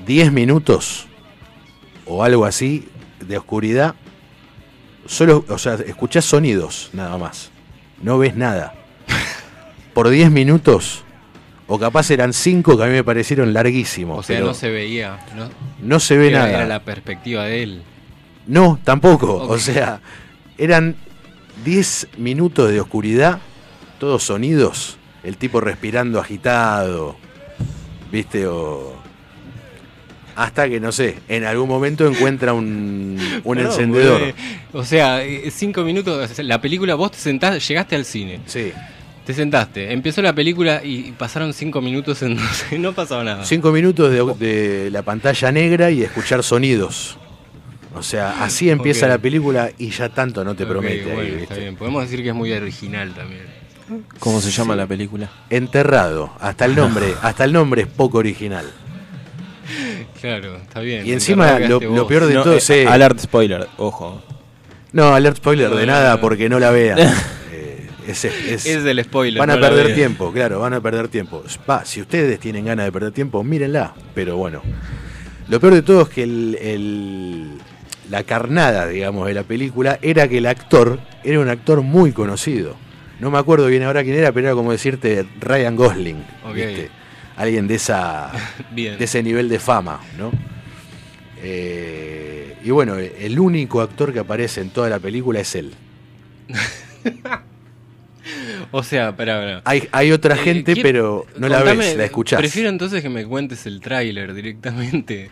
Speaker 2: 10 minutos o algo así de oscuridad. Solo, o sea, escuchás sonidos nada más. No ves nada. Por 10 minutos, o capaz eran 5 que a mí me parecieron larguísimos.
Speaker 3: O sea,
Speaker 2: pero
Speaker 3: no se veía. No,
Speaker 2: no se ve
Speaker 3: era,
Speaker 2: nada.
Speaker 3: era la perspectiva de él.
Speaker 2: No, tampoco. O sea, eran 10 minutos de oscuridad, todos sonidos, el tipo respirando agitado, ¿viste? O. Hasta que, no sé, en algún momento encuentra un, un
Speaker 3: No,
Speaker 2: encendedor.
Speaker 3: O sea, eh, cinco minutos. La película, vos te sentaste, llegaste al cine.
Speaker 2: Sí.
Speaker 3: Te sentaste, empezó la película y pasaron cinco minutos en no pasaba nada.
Speaker 2: Cinco minutos de, de la pantalla negra y escuchar sonidos. O sea, así empieza la película y ya tanto no te
Speaker 3: Ok,
Speaker 2: promete. ahí,
Speaker 3: bueno,
Speaker 2: ¿viste?
Speaker 3: está bien. Podemos decir que es muy original también.
Speaker 4: ¿Cómo se llama la película?
Speaker 2: Enterrado. Hasta el nombre, hasta el nombre es poco original.
Speaker 3: Claro, está bien.
Speaker 2: Y encima lo, peor de
Speaker 4: No,
Speaker 2: todo
Speaker 4: eh,
Speaker 2: es. eh,
Speaker 4: Alert spoiler, ojo.
Speaker 2: No, alert spoiler de
Speaker 3: No,
Speaker 2: nada
Speaker 3: no.
Speaker 2: porque no la vean. Eh, es- es-
Speaker 3: spoiler.
Speaker 2: van a perder tiempo, claro, van a perder tiempo. Va, si ustedes tienen ganas de perder tiempo, mírenla. Pero bueno, lo peor de todo es que el, el- la carnada, digamos, de la película era que el actor era un actor muy conocido. No me acuerdo bien ahora quién era, pero era como decirte Ryan Gosling.
Speaker 3: Ok.
Speaker 2: ¿viste? Alguien de esa
Speaker 3: Bien.
Speaker 2: de ese nivel de fama, ¿no? Eh, y bueno, el único actor que aparece en toda la película es él.
Speaker 3: O sea, espera.
Speaker 2: Hay, hay otra
Speaker 3: Eh,
Speaker 2: gente,
Speaker 3: quiero-
Speaker 2: pero no la ves, la escuchás.
Speaker 3: Prefiero entonces que me cuentes el tráiler directamente.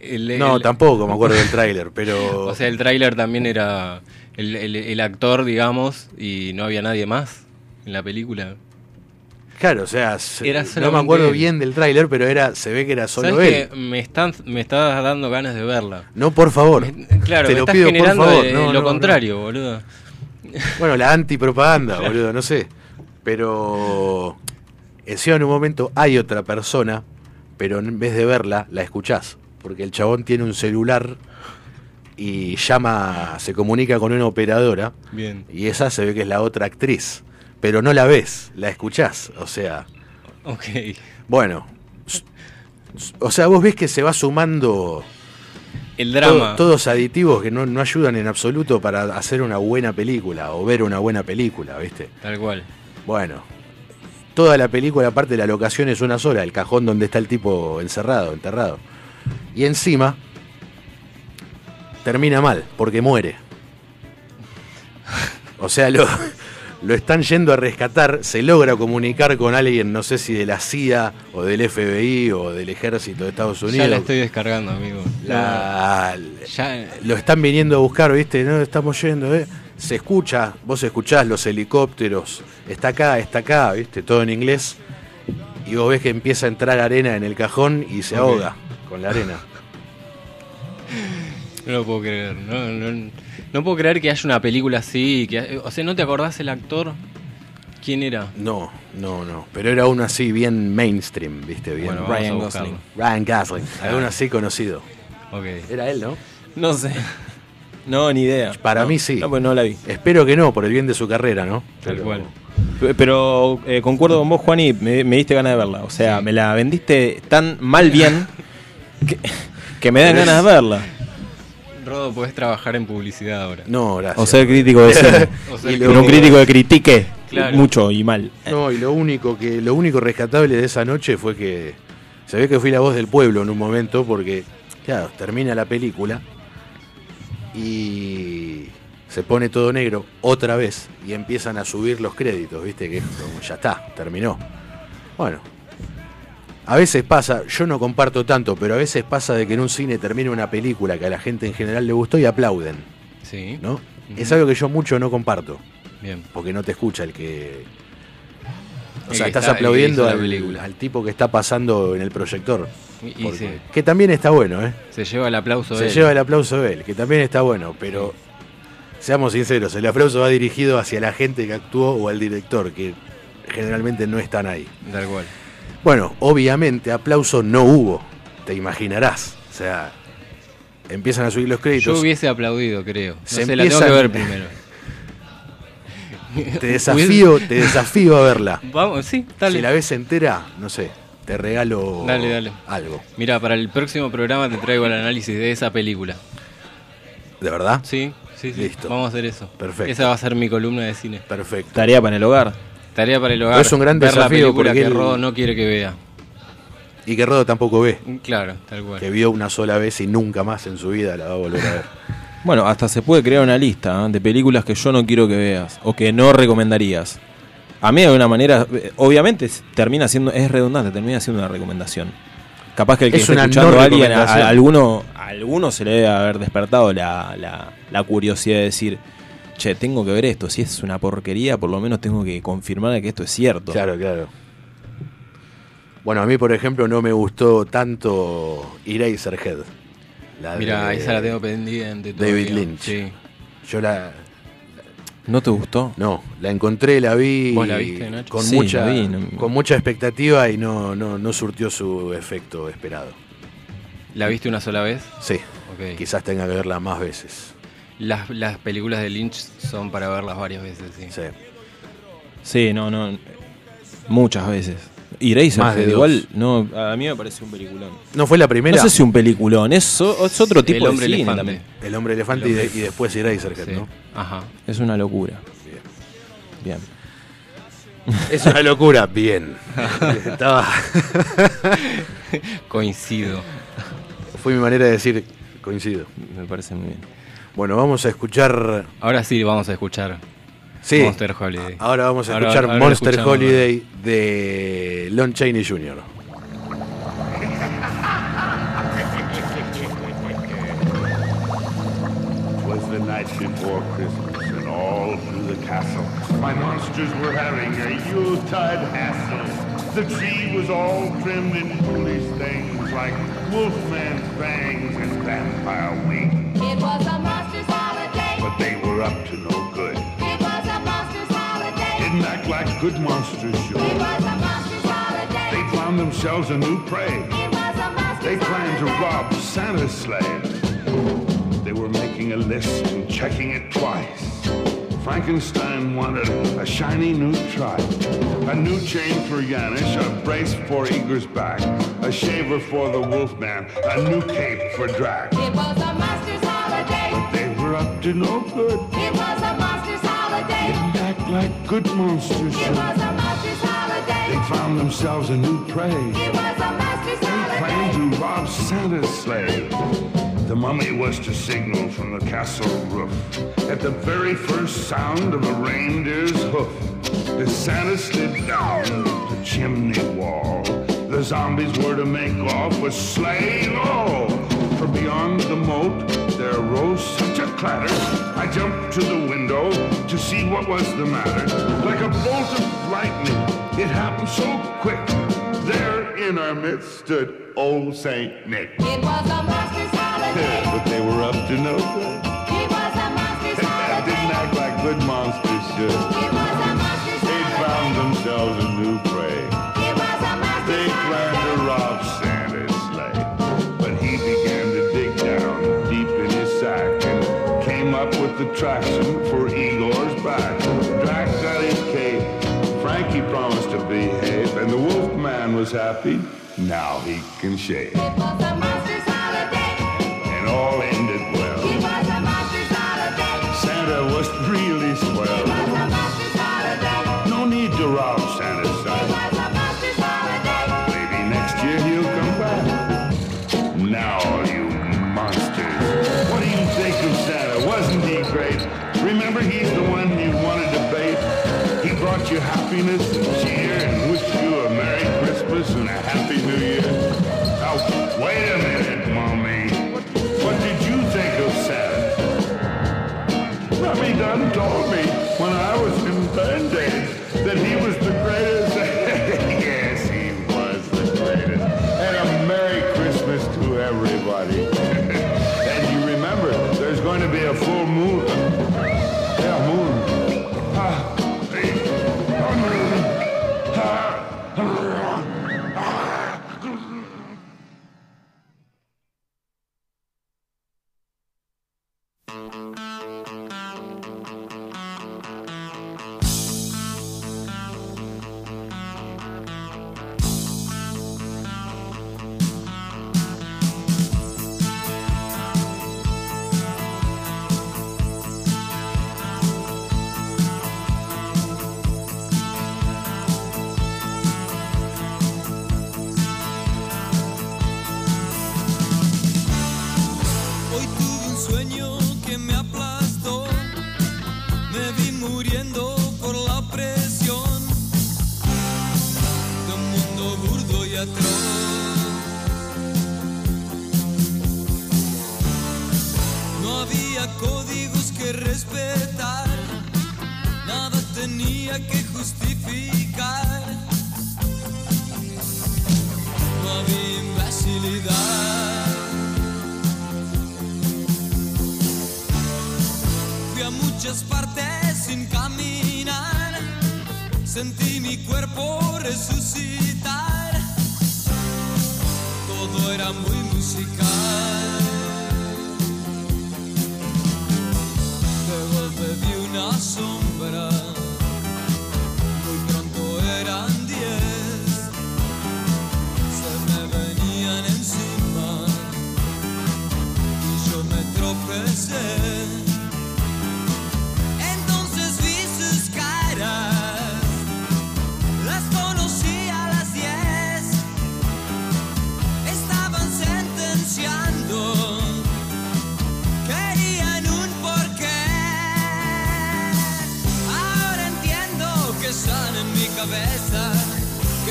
Speaker 3: El-
Speaker 2: no, tampoco me acuerdo del tráiler, pero...
Speaker 3: O sea, el tráiler también era el actor, digamos, y no había nadie más en la película.
Speaker 2: Claro, o sea,
Speaker 3: Era
Speaker 2: no me acuerdo
Speaker 3: él.
Speaker 2: bien del tráiler, pero era se ve que era solo
Speaker 3: ¿Sabes
Speaker 2: él.
Speaker 3: que me están me estás dando ganas de verla?
Speaker 2: No, por favor.
Speaker 3: Me- claro,
Speaker 2: te
Speaker 3: me
Speaker 2: lo
Speaker 3: estás
Speaker 2: pido por
Speaker 3: generando
Speaker 2: favor.
Speaker 3: de-
Speaker 2: No,
Speaker 3: lo
Speaker 2: no, no.
Speaker 3: contrario, boludo.
Speaker 2: Bueno, la antipropaganda, boludo, no sé. Pero encima en un momento hay otra persona, pero en vez de verla, la escuchás. Porque el chabón tiene un celular y llama, se comunica con una operadora
Speaker 3: Bien.
Speaker 2: y esa se ve que es la otra actriz. Pero no la ves, la escuchás. O sea,
Speaker 3: Ok.
Speaker 2: bueno. O sea, vos ves que se va sumando
Speaker 3: El drama.
Speaker 2: todos aditivos que no, no ayudan en absoluto para hacer una buena película o ver una buena película, ¿viste?
Speaker 3: Tal cual.
Speaker 2: Bueno, toda la película, aparte de la locación, es una sola, el cajón donde está el tipo encerrado, enterrado. Y encima, termina mal, porque muere. O sea, lo, lo están yendo a rescatar, se logra comunicar con alguien, no sé si de la CIA o del FBI o del ejército de Estados Unidos.
Speaker 3: Ya la estoy descargando, amigo.
Speaker 2: La-
Speaker 3: Ya,
Speaker 2: lo están viniendo a buscar, ¿viste? No, estamos yendo, ¿eh? Se escucha, vos escuchás los helicópteros, está acá, está acá, ¿viste? Todo en inglés. Y vos ves que empieza a entrar arena en el cajón y se ahoga con la arena.
Speaker 3: no lo puedo creer. No, no, no puedo creer que haya una película así. Que, o sea, ¿no te acordás el actor? ¿Quién era?
Speaker 2: No, no, no. Pero era uno así, bien mainstream, ¿viste? Bien.
Speaker 3: Bueno,
Speaker 4: Ryan. Gosling.
Speaker 2: Ryan Gosling, alguno así conocido.
Speaker 3: Ok.
Speaker 2: Era él, ¿no?
Speaker 4: No sé. No, ni idea.
Speaker 2: Para
Speaker 4: No,
Speaker 2: mí sí.
Speaker 4: No, pues no la vi.
Speaker 2: Espero que no, por el bien de su carrera, ¿no?
Speaker 3: Tal
Speaker 2: Pero-
Speaker 3: cual.
Speaker 4: Pero eh, concuerdo con vos, Juan, y me, me diste ganas de verla. O sea,
Speaker 3: Sí.
Speaker 4: me la vendiste tan mal bien que, que me dan ganas de verla.
Speaker 3: Rodo, podés trabajar en publicidad ahora.
Speaker 2: No, gracias.
Speaker 4: O ser crítico de cine.
Speaker 3: O ser
Speaker 4: Pero un crítico que critique
Speaker 3: Claro.
Speaker 4: mucho y mal.
Speaker 2: No, y lo único que lo único rescatable de esa noche fue que se ve que fui la voz del pueblo en un momento porque claro, termina la película y se pone todo negro otra vez y empiezan a subir los créditos, ¿viste? Que es como, ya está, terminó. Bueno, a veces pasa, yo no comparto tanto, pero a veces pasa de que en un cine termina una película que a la gente en general le gustó y aplauden,
Speaker 3: Sí.
Speaker 2: ¿no? Es algo que yo mucho no comparto
Speaker 3: Bien.
Speaker 2: porque no te escucha el que. O sea, estás
Speaker 3: está-
Speaker 2: aplaudiendo al,
Speaker 3: película.
Speaker 2: al tipo que está pasando en el proyector.
Speaker 3: Y, sí,
Speaker 2: Que también está bueno, ¿eh?
Speaker 3: se lleva el aplauso
Speaker 2: Se
Speaker 3: de él.
Speaker 2: lleva el aplauso de él, que también está bueno, pero seamos sinceros, el aplauso va dirigido hacia la gente que actuó o al director, que generalmente no están ahí.
Speaker 3: Tal cual.
Speaker 2: Bueno, obviamente aplauso no hubo, te imaginarás. O sea, empiezan a subir los
Speaker 3: Yo
Speaker 2: créditos.
Speaker 3: hubiese aplaudido, creo. No
Speaker 2: Se
Speaker 3: sé, la tengo que ver primero.
Speaker 2: Te desafío, te desafío a verla.
Speaker 3: Vamos, sí, dale.
Speaker 2: Si la ves entera, no sé, te regalo
Speaker 3: Dale, dale.
Speaker 2: algo.
Speaker 3: Mira, para el próximo programa te traigo el análisis de esa película.
Speaker 2: ¿De verdad?
Speaker 3: Sí, sí, sí.
Speaker 2: Listo.
Speaker 3: Vamos a hacer eso.
Speaker 2: Perfecto.
Speaker 3: Esa va a ser mi columna de cine.
Speaker 2: Perfecto.
Speaker 4: Tarea para el hogar.
Speaker 3: Tarea para el hogar.
Speaker 2: Es un gran
Speaker 3: ver la
Speaker 2: desafío
Speaker 3: película
Speaker 2: porque
Speaker 3: que
Speaker 2: él-
Speaker 3: Rodo no quiere que vea.
Speaker 2: Y que Rodo tampoco ve,
Speaker 3: Claro, tal cual.
Speaker 2: que vio una sola vez y nunca más en su vida la va a volver a ver.
Speaker 4: Bueno, hasta se puede crear una lista ¿eh? de películas que yo no quiero que veas o que no recomendarías. A mí de alguna manera, eh, obviamente termina siendo, es redundante, termina siendo una recomendación. Capaz que el que
Speaker 2: Es
Speaker 4: esté
Speaker 2: una
Speaker 4: escuchando
Speaker 2: no
Speaker 4: a alguien, a, alguno, a alguno se le debe haber despertado la, la- la curiosidad de decir, che, tengo que ver esto, si es una porquería, por lo menos tengo que confirmar que esto es cierto.
Speaker 2: Claro, claro. Bueno, a mí, por ejemplo, no me gustó tanto Eraserhead. La
Speaker 3: Mira,
Speaker 2: de-
Speaker 3: esa la tengo pendiente.
Speaker 2: David
Speaker 3: todavía.
Speaker 2: Lynch.
Speaker 3: Sí.
Speaker 2: Yo la.
Speaker 4: ¿No te gustó?
Speaker 2: No, la encontré, la vi.
Speaker 3: ¿Vos la viste, Nacho?
Speaker 2: Con,
Speaker 4: Sí,
Speaker 2: mucha,
Speaker 4: la vi, no-
Speaker 2: con mucha expectativa y no, no, no surtió su efecto esperado.
Speaker 3: ¿La viste una sola vez?
Speaker 2: Sí, quizás tenga que verla más veces.
Speaker 3: Las, las películas de Lynch son para verlas varias veces, sí.
Speaker 2: Sí.
Speaker 4: Sí, no, no. Muchas veces. Y
Speaker 2: Más de
Speaker 4: igual, no, a mí me parece un peliculón.
Speaker 2: ¿No fue la primera?
Speaker 4: No sé si un peliculón, es, o- es otro tipo
Speaker 3: El hombre
Speaker 4: de cine
Speaker 3: elefante.
Speaker 4: también.
Speaker 2: El hombre elefante
Speaker 3: El
Speaker 2: y, de-
Speaker 3: hombre-
Speaker 2: y después Eraserhead,
Speaker 3: Sí.
Speaker 2: ¿no?
Speaker 3: Ajá.
Speaker 4: Es una locura. Bien.
Speaker 2: Es una locura, bien. Estaba,
Speaker 3: Coincido.
Speaker 2: fue mi manera de decir coincido.
Speaker 4: Me parece muy bien.
Speaker 2: Bueno, vamos a escuchar.
Speaker 3: Ahora sí vamos a escuchar
Speaker 2: Sí,
Speaker 3: Monster Holiday.
Speaker 2: ahora vamos a
Speaker 3: Ahora-
Speaker 2: escuchar
Speaker 3: ahora
Speaker 2: Monster. Holiday de Lon Chaney Jr.
Speaker 6: was the night before Christmas, and all through the castle, my monsters were having a Yuletide hassle. The tree was all trimmed in foolish things like wolfman's fangs and vampire wings. But they were up to no good.
Speaker 7: It was a monster's holiday.
Speaker 6: Didn't act like good monsters should.
Speaker 7: It was a monster's holiday.
Speaker 6: They found themselves a new prey.
Speaker 7: It was a monster's
Speaker 6: They planned to rob Santa's sleigh. They were making a list and checking it twice. Frankenstein wanted a shiny new trike, a new chain for Yanish, a brace for Eager's back, a shaver for the Wolfman, a new cape for Drac.
Speaker 7: It was a holiday.
Speaker 6: Were up to no good.
Speaker 7: It was a monster's holiday.
Speaker 6: Didn't act like good monsters
Speaker 7: It was a monster's holiday.
Speaker 6: They found themselves a new prey.
Speaker 7: It was a monster's
Speaker 6: They
Speaker 7: holiday.
Speaker 6: planned to rob Santa's sleigh. The mummy was to signal from the castle roof at the very first sound of a reindeer's hoof. The Santa slid down the chimney wall, the zombies were to make off with sleigh all. For beyond the moat there rose clatter. I jumped to the window to see what was the matter. Like a bolt of lightning, it happened so quick. There in our midst stood old Saint Nick.
Speaker 8: It was a monster's holiday.
Speaker 6: but they were up to no good.
Speaker 8: It was a monster's holiday.
Speaker 6: Didn't act like good monsters should.
Speaker 8: It was a monster's
Speaker 6: They found themselves a new up with the traction for Igor's back. Drac got his cape. Frankie promised to behave, and the wolf man was happy. Now he can shave.
Speaker 8: It was a monster's holiday.
Speaker 6: And all
Speaker 9: muriendo por la presión de un mundo burdo y atroz. No había códigos que respetar, nada tenía que justificar. No había imbecilidad. Fui a muchas partes sin caminar, sentí mi cuerpo resucitar. Todo era muy musical. De golpe vi una sombra, muy pronto eran diez. Se me venían encima y yo me tropecé.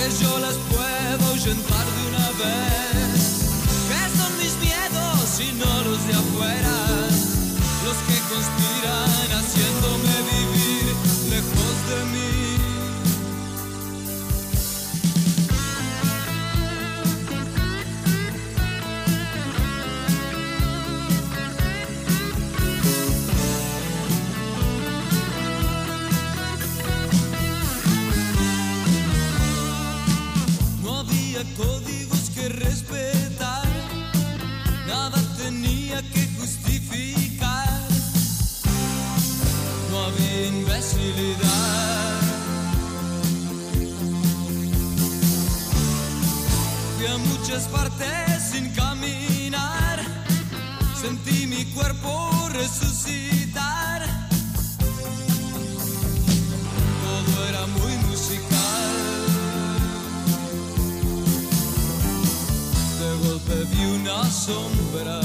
Speaker 9: Que yo las puedo ahuyentar de una vez. Que son mis miedos y no los de afuera los que conspiran haciéndome vivir lejos de mí. noches partes sin caminar, sentí mi cuerpo resucitar. Todo era muy musical. De golpe vi una sombra,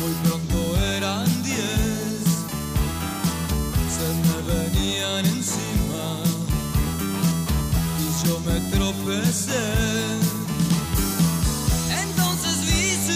Speaker 9: muy pronto eran diez, se me venían encima y yo me tropecé.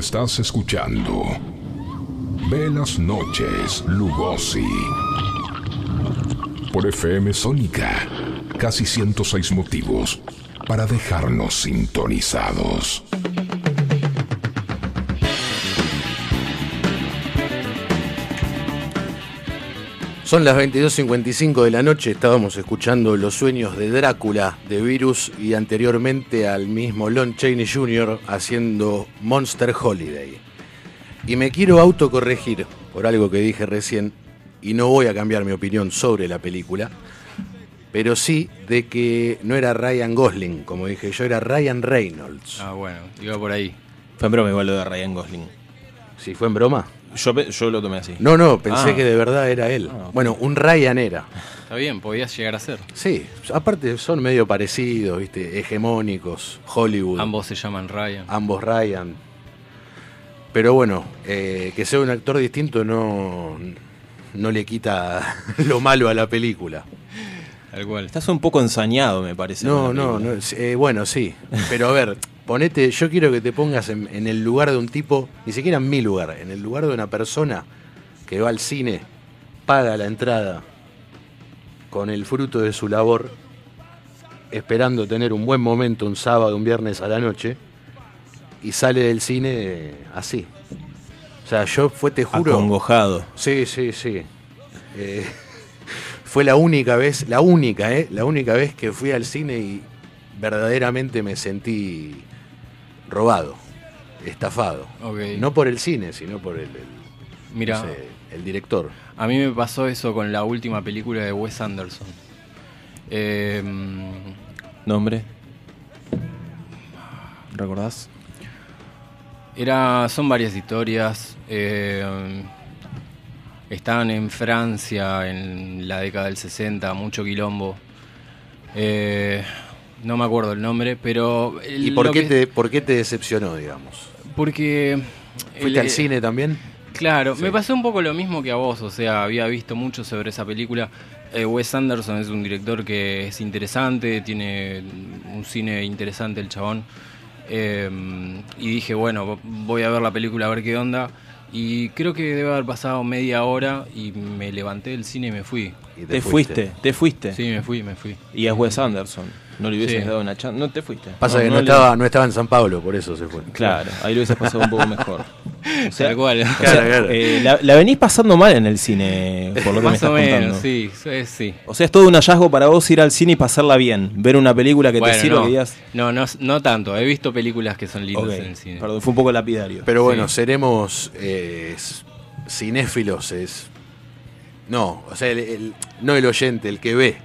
Speaker 10: Estás escuchando Velas Noches Lugosi por FM Sónica. Casi 106 motivos para dejarnos sintonizados.
Speaker 2: Son las 22.55 de la noche, estábamos escuchando Los sueños de Drácula de Virus y anteriormente al mismo Lon Chaney Jr. haciendo Monster Holiday. Y me quiero autocorregir por algo que dije recién y no voy a cambiar mi opinión sobre la película, pero sí de que no era Ryan Gosling, como dije yo, era Ryan Reynolds.
Speaker 3: Ah, bueno, iba por ahí.
Speaker 4: Fue en broma igual lo de Ryan Gosling.
Speaker 2: ¿Sí fue en broma?
Speaker 4: Yo, yo lo tomé así.
Speaker 2: No, no, pensé
Speaker 4: Ah.
Speaker 2: que de verdad era él.
Speaker 4: Ah.
Speaker 2: Bueno, un Ryan era.
Speaker 3: Está bien, podías llegar a ser.
Speaker 2: Sí, aparte son medio parecidos, ¿viste? Hegemónicos, Hollywood.
Speaker 3: Ambos se llaman Ryan.
Speaker 2: ambos Ryan. Pero bueno, eh, que sea un actor distinto no, no le quita lo malo a la película.
Speaker 3: Tal cual.
Speaker 4: Estás un poco ensañado, me parece.
Speaker 2: No, no, no es- eh, bueno, sí. Pero a ver, ponete, yo quiero que te pongas en, en el lugar de un tipo, ni siquiera en mi lugar, en el lugar de una persona que va al cine, paga la entrada con el fruto de su labor, esperando tener un buen momento un sábado, un viernes a la noche, y sale del cine así. O sea, yo fue, te juro.
Speaker 4: Acongojado.
Speaker 2: Sí, sí, sí. Eh, fue la única vez, la única, ¿eh? La única vez que fui al cine y verdaderamente me sentí robado, estafado. No por el cine, sino por el, el-
Speaker 3: Mira,
Speaker 2: no sé, el director.
Speaker 3: a mí me pasó eso con la última película de Wes Anderson. Eh,
Speaker 4: ¿Nombre? ¿Recordás?
Speaker 3: Era, son varias historias. eh, estaban en Francia en la década del 60, mucho quilombo. Eh, no me acuerdo el nombre, pero... el-
Speaker 2: ¿Y por qué,
Speaker 3: que-
Speaker 2: te, por qué te decepcionó, digamos?
Speaker 3: Porque...
Speaker 2: ¿Fuiste
Speaker 3: el-
Speaker 2: al cine también?
Speaker 3: Claro,
Speaker 2: Sí.
Speaker 3: me pasó un poco lo mismo que a vos, o sea, había visto mucho sobre esa película. Eh, Wes Anderson es un director que es interesante, tiene un cine interesante el chabón. Eh, y dije, bueno, voy a ver la película a ver qué onda. Y creo que debe haber pasado media hora y me levanté del cine y me fui.
Speaker 2: Y
Speaker 4: Te fuiste, te fuiste.
Speaker 3: Sí, me fui, me fui.
Speaker 4: Y es Wes Anderson. No le hubieses
Speaker 3: Sí.
Speaker 4: dado una chance. No te fuiste.
Speaker 2: Pasa que no, estaba, no estaba en San Pablo, por eso se fue.
Speaker 4: Claro, ahí lo hubieses pasado un poco mejor. O sea,
Speaker 3: Tal cual.
Speaker 4: o sea,
Speaker 2: Claro, claro.
Speaker 4: eh, la, la venís pasando mal en el cine, por lo que me estás
Speaker 3: o menos,
Speaker 4: contando.
Speaker 3: sí, sí, sí.
Speaker 4: O sea, es todo un hallazgo para vos ir al cine y pasarla bien. Ver una película que
Speaker 3: Bueno,
Speaker 4: te sirva
Speaker 3: no,
Speaker 4: que digas.
Speaker 3: no, no, no tanto. He visto películas que son lindas en el cine.
Speaker 4: Perdón, fue un poco lapidario.
Speaker 2: Pero bueno,
Speaker 3: Sí.
Speaker 2: seremos eh, cinéfilos, es. No, o sea, el- el- no el oyente, el que ve.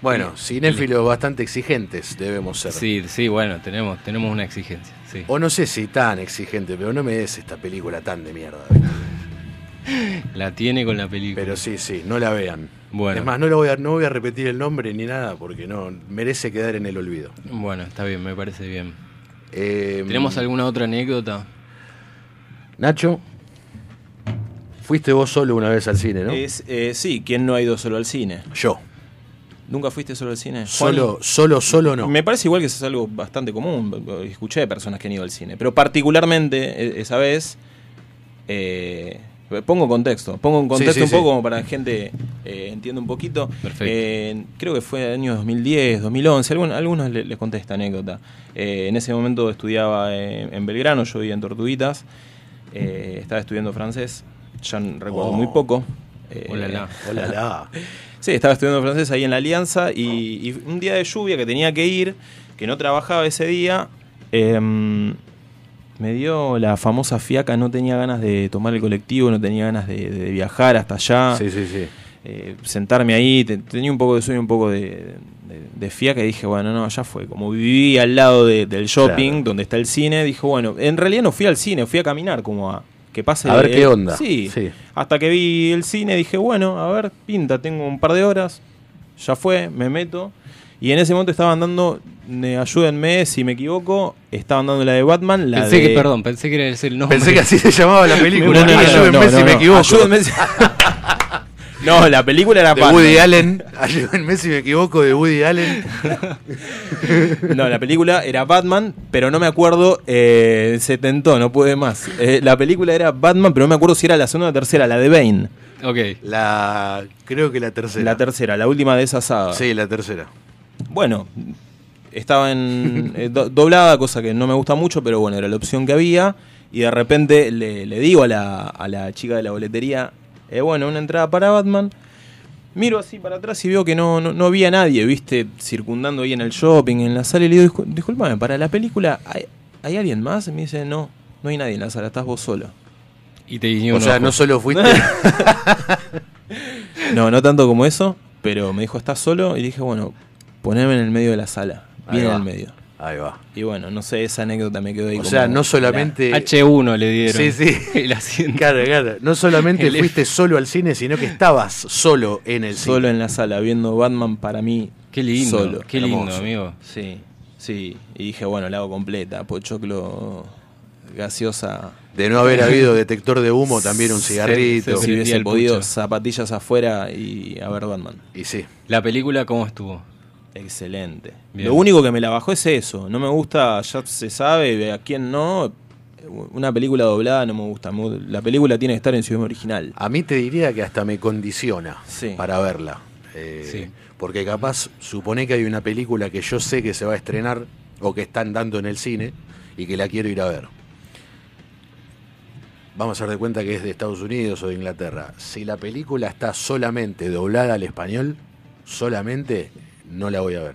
Speaker 2: Bueno, cinéfilos bastante exigentes debemos ser.
Speaker 3: Sí, sí, bueno, tenemos, tenemos una exigencia. Sí.
Speaker 2: O no sé si tan exigente, pero no me des esta película tan de mierda.
Speaker 3: La tiene con la película.
Speaker 2: Pero sí, sí, no la vean.
Speaker 3: Bueno.
Speaker 2: Es más, no, lo voy a, no voy a repetir el nombre ni nada porque no merece quedar en el olvido.
Speaker 3: Bueno, está bien, me parece bien.
Speaker 2: Eh,
Speaker 3: ¿Tenemos alguna otra anécdota?
Speaker 2: Nacho, fuiste vos solo una vez al cine, ¿no?
Speaker 4: Es, eh, sí, ¿quién no ha ido solo al cine?
Speaker 2: Yo.
Speaker 4: ¿Nunca fuiste solo al cine? Juan,
Speaker 2: Solo, solo, solo no.
Speaker 4: Me parece igual que eso es algo bastante común. Escuché de personas que han ido al cine. Pero particularmente e- esa vez. eh, pongo contexto. Pongo un contexto
Speaker 2: Sí, sí,
Speaker 4: un poco como para que la gente eh, entienda un poquito.
Speaker 3: Perfecto.
Speaker 4: Eh, creo que fue el año 2010, 2011. algún- algunos le- les conté esta anécdota. Eh, en ese momento estudiaba en Belgrano, yo vivía en Tortuguitas. eh, estaba estudiando francés. Ya recuerdo
Speaker 2: Oh.
Speaker 4: muy poco. Eh,
Speaker 3: Hola, la.
Speaker 2: Hola, la.
Speaker 4: Sí, estaba estudiando francés ahí en la Alianza y, y un día de lluvia que tenía que ir, que no trabajaba ese día, em, me dio la famosa fiaca, no tenía ganas de tomar el colectivo, no tenía ganas de, de viajar hasta allá,
Speaker 2: Sí, sí, sí.
Speaker 4: eh, sentarme ahí, te- tenía un poco de sueño, un poco de, de- de fiaca y dije, bueno, no, ya fue. Como viví al lado de- del shopping,
Speaker 2: Claro.
Speaker 4: donde está el cine, dije, bueno, en realidad no fui al cine, fui a caminar como a que pase
Speaker 2: A ver
Speaker 4: el-
Speaker 2: qué onda.
Speaker 4: Sí,
Speaker 2: Sí.
Speaker 4: hasta que vi el cine dije, bueno, a ver, pinta, tengo un par de horas, ya fue, me meto. Y en ese momento estaban dando, eh, ayúdenme si me equivoco, estaban dando la de Batman, la
Speaker 3: Pensé
Speaker 4: de...
Speaker 3: que, perdón, pensé que era el nombre.
Speaker 2: Pensé que así se llamaba la película.
Speaker 4: No, no, no,
Speaker 2: Ayúdenme
Speaker 4: no,
Speaker 2: si
Speaker 4: no,
Speaker 2: me equivoco.
Speaker 4: Ayúdenme si- no, la película era
Speaker 2: De
Speaker 4: Batman.
Speaker 2: Woody Allen. Ayúdenme si me equivoco, de Woody Allen.
Speaker 4: No, la película era Batman, pero no me acuerdo, eh, se tentó, no pude más. Eh, la película era Batman, pero no me acuerdo si era la segunda o tercera, la de Bane.
Speaker 3: Ok.
Speaker 2: La. Creo que la tercera.
Speaker 4: La tercera, la última de esa saga.
Speaker 2: Sí, la tercera.
Speaker 4: Bueno, estaba en eh, do- doblada, cosa que no me gusta mucho, pero bueno, era la opción que había. Y de repente le, le digo a la, a la chica de la boletería, eh, bueno, una entrada para Batman. Miro así para atrás y veo que no, no, no había nadie, viste, circundando ahí en el shopping, en la sala. Y le digo, "Discul- disculpame, para la película, ¿hay, hay alguien más? Y me dice, no, no hay nadie en la sala, estás vos solo.
Speaker 3: Y te guiñó
Speaker 2: O sea,
Speaker 3: ojo.
Speaker 2: no solo fuiste.
Speaker 4: No, no tanto como eso, pero me dijo, ¿estás solo? Y dije, bueno, poneme en el medio de la sala, bien en el medio.
Speaker 2: Ahí va.
Speaker 4: Y bueno, no sé, esa anécdota me quedó ahí
Speaker 2: O
Speaker 4: como
Speaker 2: sea, no solamente.
Speaker 3: H1 le dieron.
Speaker 2: Sí, sí.
Speaker 3: El asiento.
Speaker 2: Claro, claro. No solamente
Speaker 3: El
Speaker 2: fuiste solo al cine, sino que estabas solo en el
Speaker 4: Solo
Speaker 2: cine.
Speaker 4: en la sala, viendo Batman para mí.
Speaker 3: Qué lindo.
Speaker 4: Solo.
Speaker 3: Qué lindo,
Speaker 2: Hermoso.
Speaker 3: amigo.
Speaker 4: Sí, sí. Y dije, bueno, la hago completa. Pochoclo, gaseosa.
Speaker 2: De no haber habido detector de humo, también un cigarrito.
Speaker 4: Si hubiese
Speaker 3: el
Speaker 4: podido,
Speaker 3: pucho.
Speaker 4: zapatillas afuera y a ver Batman.
Speaker 2: Y sí.
Speaker 3: La película, ¿cómo estuvo?
Speaker 4: Excelente.
Speaker 3: Bien.
Speaker 4: Lo único que me la bajó es eso. No me gusta, ya se sabe, a quién no. Una película doblada no me gusta. La película tiene que estar en su idioma original.
Speaker 2: A mí te diría que hasta me condiciona
Speaker 4: Sí.
Speaker 2: para verla. Eh,
Speaker 3: Sí.
Speaker 2: Porque capaz, supone que hay una película que yo sé que se va a estrenar o que están dando en el cine y que la quiero ir a ver. Vamos a dar de cuenta que es de Estados Unidos o de Inglaterra. Si la película está solamente doblada al español, solamente no la voy a ver.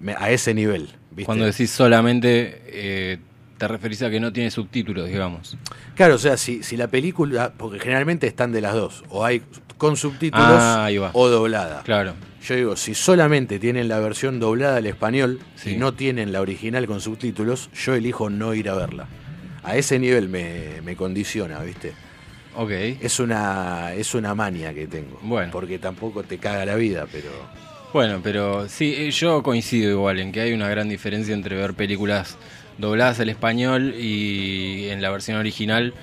Speaker 2: Me- a ese nivel. ¿viste?
Speaker 3: Cuando decís solamente, eh, te referís a que no tiene subtítulos, digamos.
Speaker 2: Claro, o sea, si, si la película, porque generalmente están de las dos, o hay con subtítulos
Speaker 3: Ah,
Speaker 2: o doblada.
Speaker 3: Claro.
Speaker 2: Yo digo, si solamente tienen la versión doblada al español
Speaker 3: Sí.
Speaker 2: y no tienen la original con subtítulos, yo elijo no ir a verla. A ese nivel me, me condiciona, ¿viste?
Speaker 3: Ok.
Speaker 2: Es una, es una mania que tengo.
Speaker 3: Bueno.
Speaker 2: Porque tampoco te caga la vida, pero.
Speaker 3: Bueno, pero sí, eh, yo coincido igual en que hay una gran diferencia entre ver películas dobladas al español y en la versión original.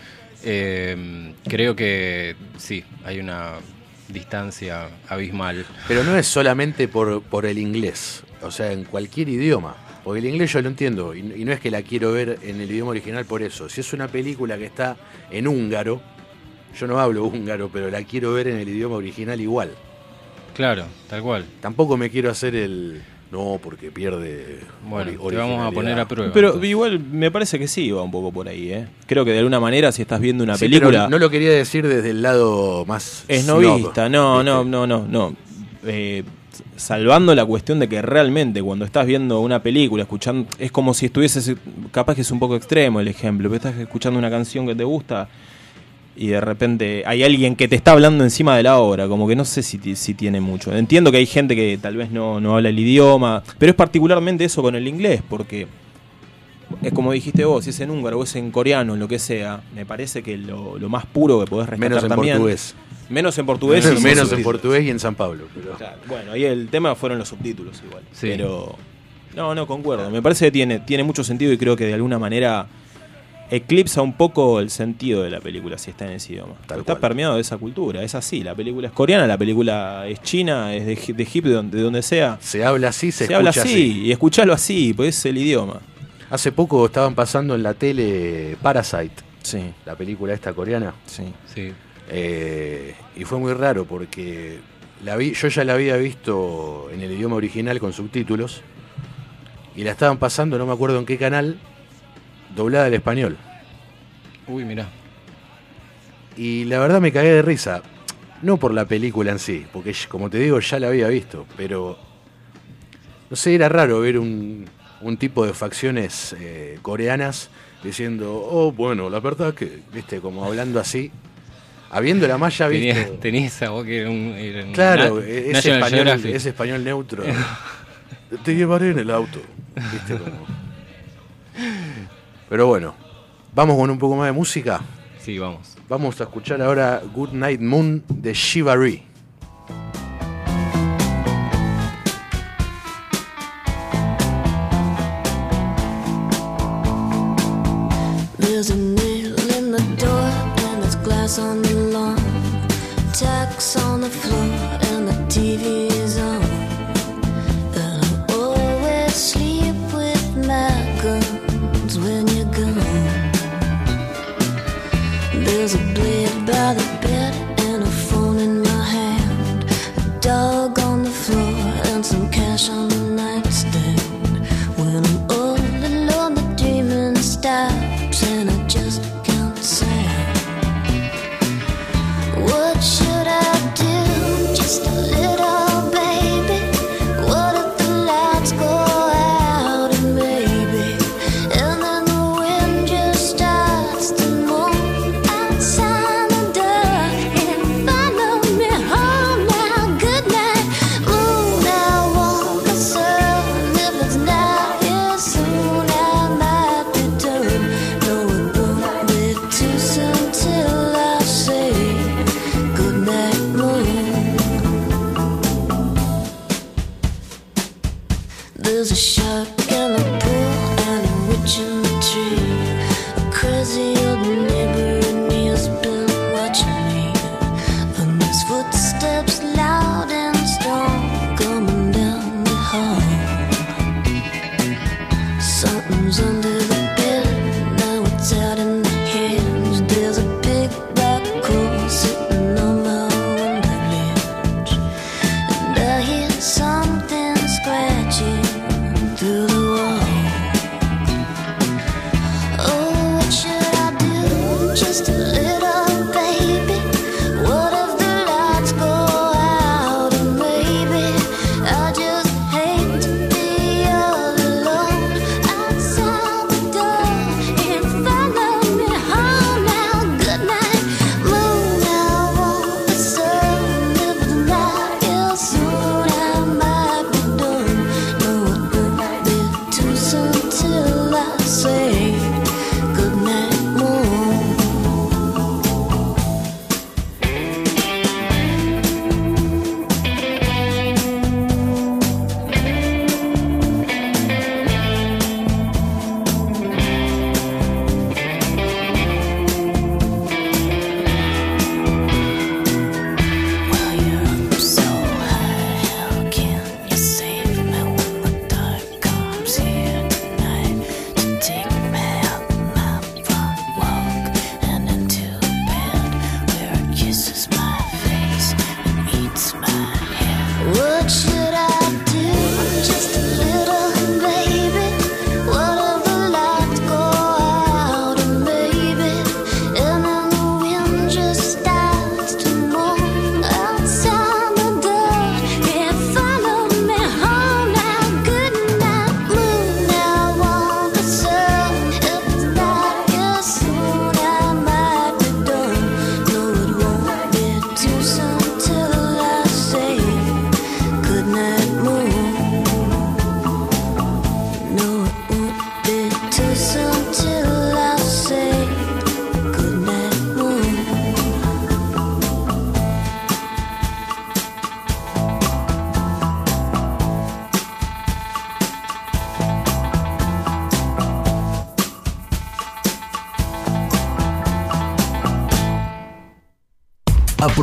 Speaker 3: Eh, creo que sí, hay una distancia abismal.
Speaker 2: Pero no es solamente por, el inglés, o sea, en cualquier idioma. Porque el inglés yo lo entiendo, y no es que la quiero ver en el idioma original por eso. Si es una película que está en húngaro, yo no hablo húngaro, pero la quiero ver en el idioma original igual.
Speaker 3: Claro, tal cual.
Speaker 2: Tampoco me quiero hacer el, No, porque pierde.
Speaker 3: Bueno, te vamos a poner a prueba.
Speaker 4: Pero
Speaker 3: entonces.
Speaker 4: igual me parece que sí va un poco por ahí, ¿eh? Creo que de alguna manera si estás viendo una
Speaker 2: Sí, pero
Speaker 4: película
Speaker 2: no lo quería decir desde el lado más.
Speaker 4: es novista, no,
Speaker 2: ¿viste?
Speaker 4: no, no, no, no. Eh, salvando la cuestión de que realmente cuando estás viendo una película, escuchando, es como si estuvieses, capaz que es un poco extremo el ejemplo, pero estás escuchando una canción que te gusta y de repente hay alguien que te está hablando encima de la obra, como que no sé si, si tiene mucho. Entiendo que hay gente que tal vez no, no habla el idioma, pero es particularmente eso con el inglés, porque es como dijiste vos, si es en húngaro o es en coreano, lo que sea, me parece que lo, lo más puro que podés rescatar
Speaker 2: Menos en
Speaker 4: también-
Speaker 2: portugués.
Speaker 4: Menos en portugués. y
Speaker 2: Menos en portugués y en San Pablo. pero-
Speaker 4: Claro, Bueno, ahí el tema fueron los subtítulos igual.
Speaker 3: Sí.
Speaker 4: Pero. No, no, concuerdo. Me parece que tiene, tiene mucho sentido y creo que de alguna manera eclipsa un poco el sentido de la película si está en ese idioma.
Speaker 2: Tal
Speaker 4: está
Speaker 2: cual.
Speaker 4: permeado de esa cultura, es así. La película es coreana, la película es china, es de, de Egipto, de donde, de donde sea.
Speaker 2: Se habla así, se,
Speaker 4: Se, habla
Speaker 2: escucha
Speaker 4: así, y escuchalo así, pues es el idioma.
Speaker 2: Hace poco estaban pasando en la tele Parasite,
Speaker 4: Sí,
Speaker 2: la película esta coreana.
Speaker 4: sí.
Speaker 3: Sí.
Speaker 2: Eh, y fue muy raro porque la vi, yo ya la había visto en el idioma original con subtítulos y la estaban pasando, no me acuerdo en qué canal, doblada al español.
Speaker 3: Uy, mirá.
Speaker 2: Y la verdad me cagué de risa. No por la película en sí, porque como te digo ya la había visto, pero no sé, era raro ver un, un tipo de facciones eh, coreanas diciendo, oh, bueno, la verdad que, viste, como hablando así, habiéndola más ya visto.
Speaker 3: Tenía, tenía esa voz que era un. era
Speaker 2: Claro,
Speaker 3: na-
Speaker 2: es
Speaker 3: National
Speaker 2: español,
Speaker 3: Geographic.
Speaker 2: es español neutro. Te llevaré en el auto. ¿viste? Como- Pero bueno, vamos con un poco más de música.
Speaker 3: Sí, vamos.
Speaker 2: Vamos a escuchar ahora Good Night Moon de Shivari.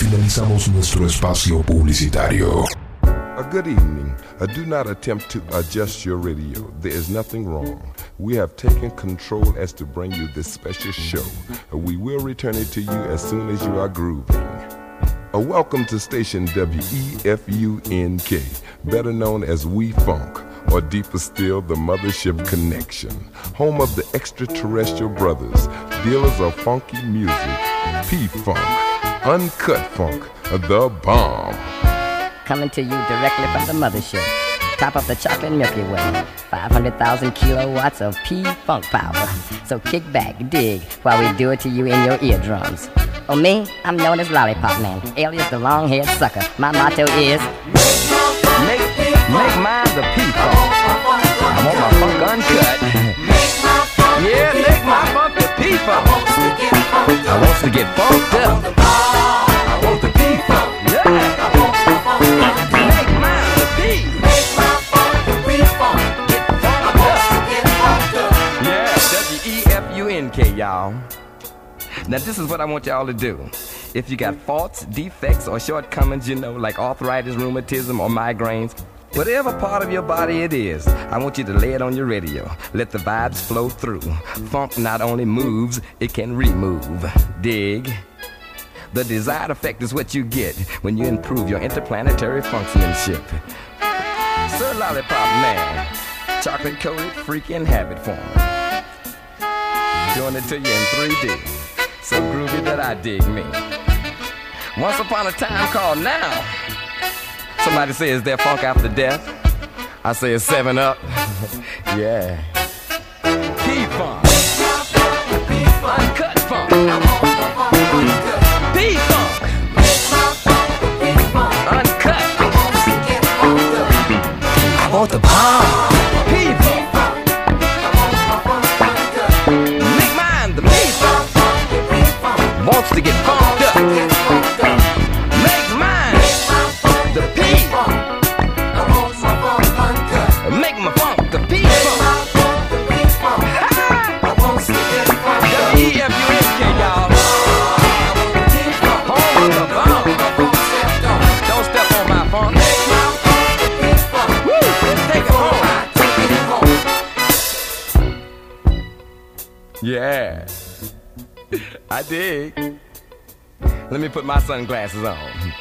Speaker 10: Finalizamos nuestro espacio publicitario.
Speaker 11: A good evening. Uh, do not attempt to adjust your radio. There is nothing wrong. We have taken control as to bring you this special show. Uh, we will return it to you as soon as you are grooving. Uh, welcome to station WEFUNK, better known as We Funk, or deeper still, the Mothership Connection, home of the extraterrestrial brothers, dealers of funky music, P Funk, Uncut Funk, the bomb.
Speaker 12: Coming to you directly from the mothership. Top of the chocolate Milky Way. 500,000 kilowatts of P-Funk power. So kick back, dig, while we do it to you in your eardrums. Oh, me? I'm known as Lollipop Man, alias the long-haired sucker. My motto is...
Speaker 9: Make, make mine the P-Funk. I want my funk uncut. yeah, make my funk the P-Funk. I to get up. I want the beat funk. To get fucked up. Yeah. W E F U N K, y'all. Now this is what I want y'all to do. If you got faults, defects, or shortcomings, you know, like arthritis, rheumatism, or migraines, whatever part of your body it is, I want you to lay it on your radio. Let the vibes flow through. Funk not only moves, it can remove. Dig. The desired effect is what you get when you improve your interplanetary functionship. Sir Lollipop Man, chocolate coated freaking habit form. Doing it to you in 3D. So groovy that I dig me. Once upon a time called now. Somebody says there funk after death. I say it's seven up. yeah. P-Funk. Uncut funk. P-Funk. Uncut. I want the bomb. P-Funk. Make mine the P-Funk. Wants to get funked up. Yeah. I dig. Let me put my sunglasses on.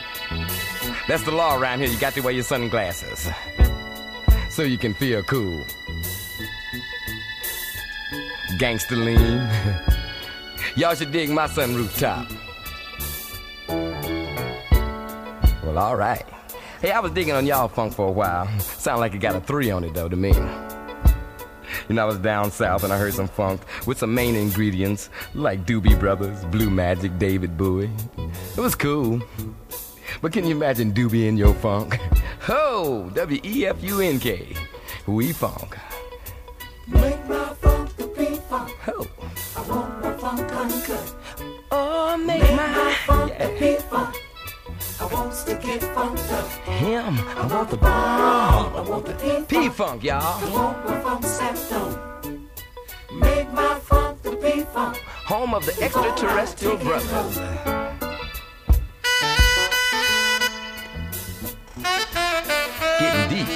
Speaker 9: That's the law around here. You got to wear your sunglasses so you can feel cool. Gangster lean. Y'all should dig my sunroof top. Well, all right. Hey, I was digging on y'all funk for a while. Sound like it got a three on it though to me. You know, I was down south and I heard some funk with some main ingredients like Doobie Brothers, Blue Magic, David Bowie. It was cool. But can you imagine Doobie in your funk? Ho! W E F U N K. We funk.
Speaker 5: Make my funk the P-Funk.
Speaker 9: Ho!
Speaker 5: I want my funk uncut.
Speaker 9: Oh, make,
Speaker 5: Make
Speaker 9: my,
Speaker 5: my funk the P-Funk. I want to get funked
Speaker 9: him. I want the bomb.
Speaker 5: I want the P-Funk.
Speaker 9: P-Funk, y'all.
Speaker 5: I want my funk stepped. Make my funk the P-Funk.
Speaker 9: Home of the extraterrestrial brothers. Getting deep.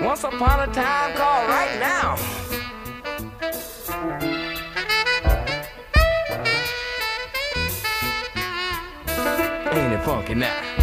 Speaker 9: Once upon a time now?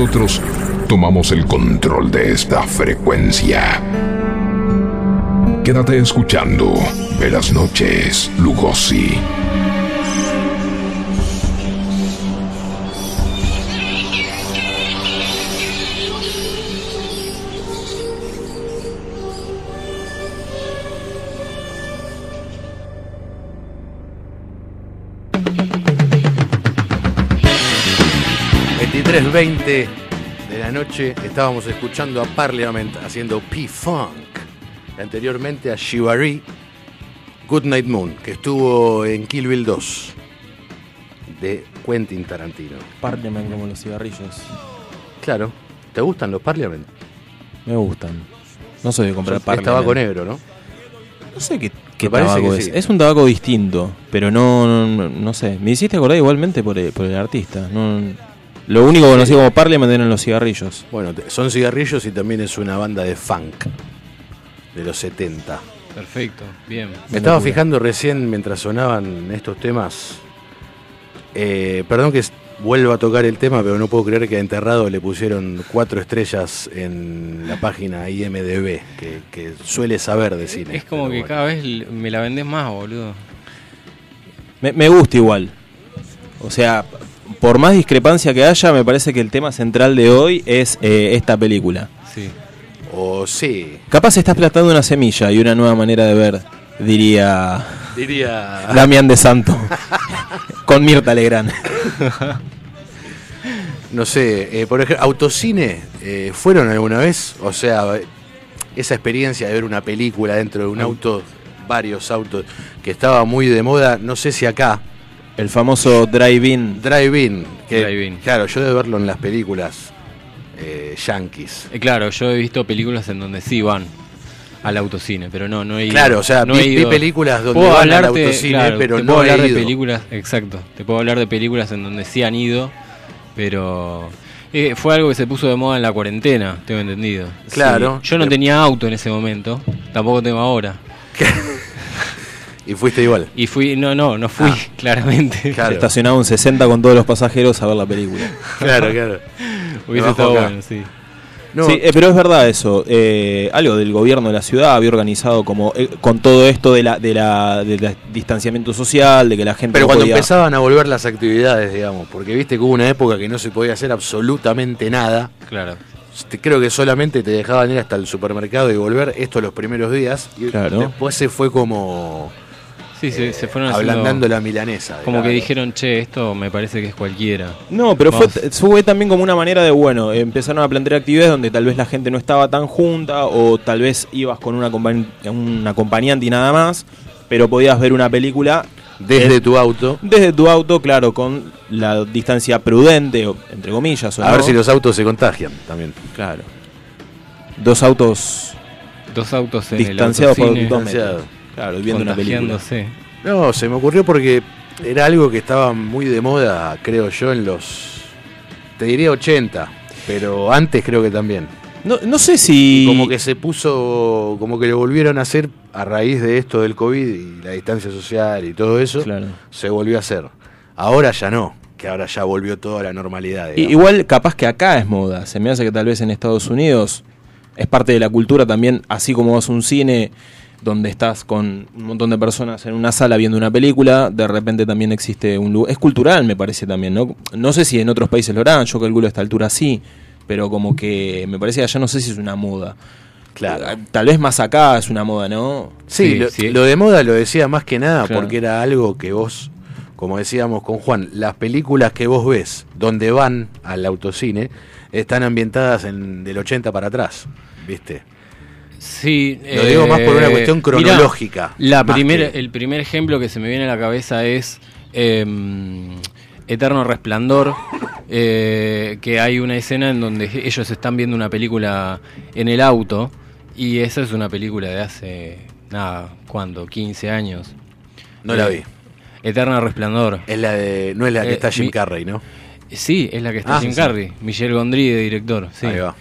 Speaker 1: Nosotros tomamos el control de esta frecuencia. Quédate escuchando Velas Noches, Lugosi.
Speaker 2: ...23.20 de la noche... ...estábamos escuchando a Parliament... ...haciendo P-Funk... ...anteriormente a Shibari... Good Night Moon... ...que estuvo en Kill Bill 2... ...de Quentin Tarantino...
Speaker 4: Parliament como los cigarrillos.
Speaker 2: Claro... ¿Te gustan los Parliament?
Speaker 4: Me gustan. No soy de comprar
Speaker 2: es
Speaker 4: Parliament.
Speaker 2: tabaco negro, ¿no?
Speaker 4: No sé qué, qué tabaco
Speaker 2: que
Speaker 4: es.
Speaker 2: sí.
Speaker 4: Es un tabaco distinto, pero no, no, no- no sé. Me hiciste acordar igualmente por el, por el artista. No, lo único que conocí como Parliament eran los cigarrillos.
Speaker 2: Bueno, son cigarrillos y también es una banda de funk... ...de los 70...
Speaker 3: Perfecto, bien.
Speaker 2: Me estaba fijando recién mientras sonaban estos temas. eh, perdón que vuelva a tocar el tema, pero no puedo creer que a Enterrado le pusieron cuatro estrellas en la página IMDB, que, que suele saber de cine.
Speaker 3: Es como que cada vez me la vendés más, boludo.
Speaker 4: Me, me gusta igual. O sea, por más discrepancia que haya, me parece que el tema central de hoy es eh, esta película.
Speaker 3: Sí.
Speaker 2: O sí,
Speaker 4: Capaz estás plantando una semilla y una nueva manera de ver, diría
Speaker 2: diría.
Speaker 4: Damián de Santo. con Mirta Legrand.
Speaker 2: No sé, eh, por ejemplo, autocine, eh, ¿fueron alguna vez? O sea, esa experiencia de ver una película dentro de un auto, varios autos, que estaba muy de moda, no sé si acá.
Speaker 4: El famoso drive-in.
Speaker 2: Drive-in. Claro, yo de verlo en las películas eh, yankees.
Speaker 3: Eh, claro, yo he visto películas en donde sí van al autocine, pero no, no he ido.
Speaker 2: Claro, o sea,
Speaker 3: no
Speaker 2: vi-
Speaker 3: he
Speaker 2: vi
Speaker 3: ido.
Speaker 2: películas donde
Speaker 3: Puedo
Speaker 2: van al
Speaker 3: hablarte,
Speaker 2: autocine,
Speaker 3: claro,
Speaker 2: pero
Speaker 3: te
Speaker 2: no
Speaker 3: puedo
Speaker 2: he
Speaker 3: hablar de películas, exacto. Te puedo hablar de películas en donde sí han ido, pero eh, fue algo que se puso de moda en la cuarentena, tengo entendido.
Speaker 2: Claro.
Speaker 3: Sí, Yo no tenía auto en ese momento, tampoco tengo ahora.
Speaker 2: Y fuiste igual.
Speaker 3: Y fui, no, no, no fui, claramente.
Speaker 4: Estacionado un 60 con todos los pasajeros a ver la película.
Speaker 2: Claro, claro.
Speaker 3: Hubiese estado
Speaker 2: acá.
Speaker 3: bueno, sí.
Speaker 2: No.
Speaker 4: Sí, eh, pero es verdad eso. eh, algo del gobierno de la ciudad había organizado como eh, con todo esto de la, de la, de la distanciamiento social, de que la gente
Speaker 2: Pero
Speaker 4: no
Speaker 2: cuando
Speaker 4: podía-
Speaker 2: empezaban a volver las actividades, digamos, porque viste que hubo una época que no se podía hacer absolutamente nada.
Speaker 3: Claro.
Speaker 2: Creo que solamente te dejaban ir hasta el supermercado y volver esto los primeros días. Y
Speaker 4: Claro.
Speaker 2: después se fue como
Speaker 3: Sí, se, se fueron haciendo-
Speaker 2: ablandando la milanesa.
Speaker 3: Como que dijeron, che, esto me parece que es cualquiera.
Speaker 4: No, pero fue,
Speaker 3: Vamos.
Speaker 4: fue también como una manera de, bueno, empezaron a plantear actividades donde tal vez la gente no estaba tan junta o tal vez ibas con una, un acompañante y nada más, pero podías ver una película
Speaker 2: Desde
Speaker 4: eh,
Speaker 2: tu auto.
Speaker 4: Desde tu auto, claro, con la distancia prudente, o- entre comillas. o
Speaker 2: A ver si los autos se contagian también.
Speaker 4: Claro. Dos autos
Speaker 3: Dos autos en
Speaker 4: distanciados
Speaker 3: el
Speaker 4: por dos metros. Claro, viendo una película.
Speaker 2: No, se me ocurrió porque era algo que estaba muy de moda, creo yo, en los. Te diría 80, pero antes creo que también.
Speaker 4: No, no sé si.
Speaker 2: Y como que se puso, como que lo volvieron a hacer a raíz de esto del COVID y la distancia social y todo eso. Se volvió a hacer. Ahora ya no, que ahora ya volvió toda la normalidad. Digamos.
Speaker 4: Igual capaz que acá es moda. Se me hace que tal vez en Estados Unidos es parte de la cultura también, así como vas a un cine donde estás con un montón de personas en una sala viendo una película, de repente también existe un lugar. Es cultural, me parece también, ¿no? No sé si en otros países lo harán, yo calculo a esta altura sí, pero como que me parece que allá no sé si es una moda.
Speaker 2: Claro.
Speaker 4: Tal vez más acá es una moda, ¿no?
Speaker 2: Sí, lo, lo de moda lo decía más que nada
Speaker 4: Claro.
Speaker 2: porque era algo que vos, como decíamos con Juan, las películas que vos ves donde van al autocine están ambientadas en del 80 para atrás, ¿viste?
Speaker 3: Sí,
Speaker 2: Lo digo más por una
Speaker 3: eh,
Speaker 2: cuestión
Speaker 3: mirá,
Speaker 2: cronológica,
Speaker 3: la
Speaker 2: que-
Speaker 3: El primer ejemplo que se me viene a la cabeza es em, Eterno Resplandor, eh, que hay una escena en donde ellos están viendo una película en el auto y esa es una película de hace, nada, ¿cuánto? 15 años.
Speaker 2: No la
Speaker 3: Eh,
Speaker 2: vi.
Speaker 3: Eterno Resplandor.
Speaker 2: Es la de, no es la que
Speaker 3: Eh,
Speaker 2: está Jim
Speaker 3: mi-
Speaker 2: Carrey, ¿no?
Speaker 3: Sí, es la que está
Speaker 2: Ah,
Speaker 3: Jim
Speaker 2: sí.
Speaker 3: Carrey, Michelle Gondry de director. Sí.
Speaker 2: Ahí va.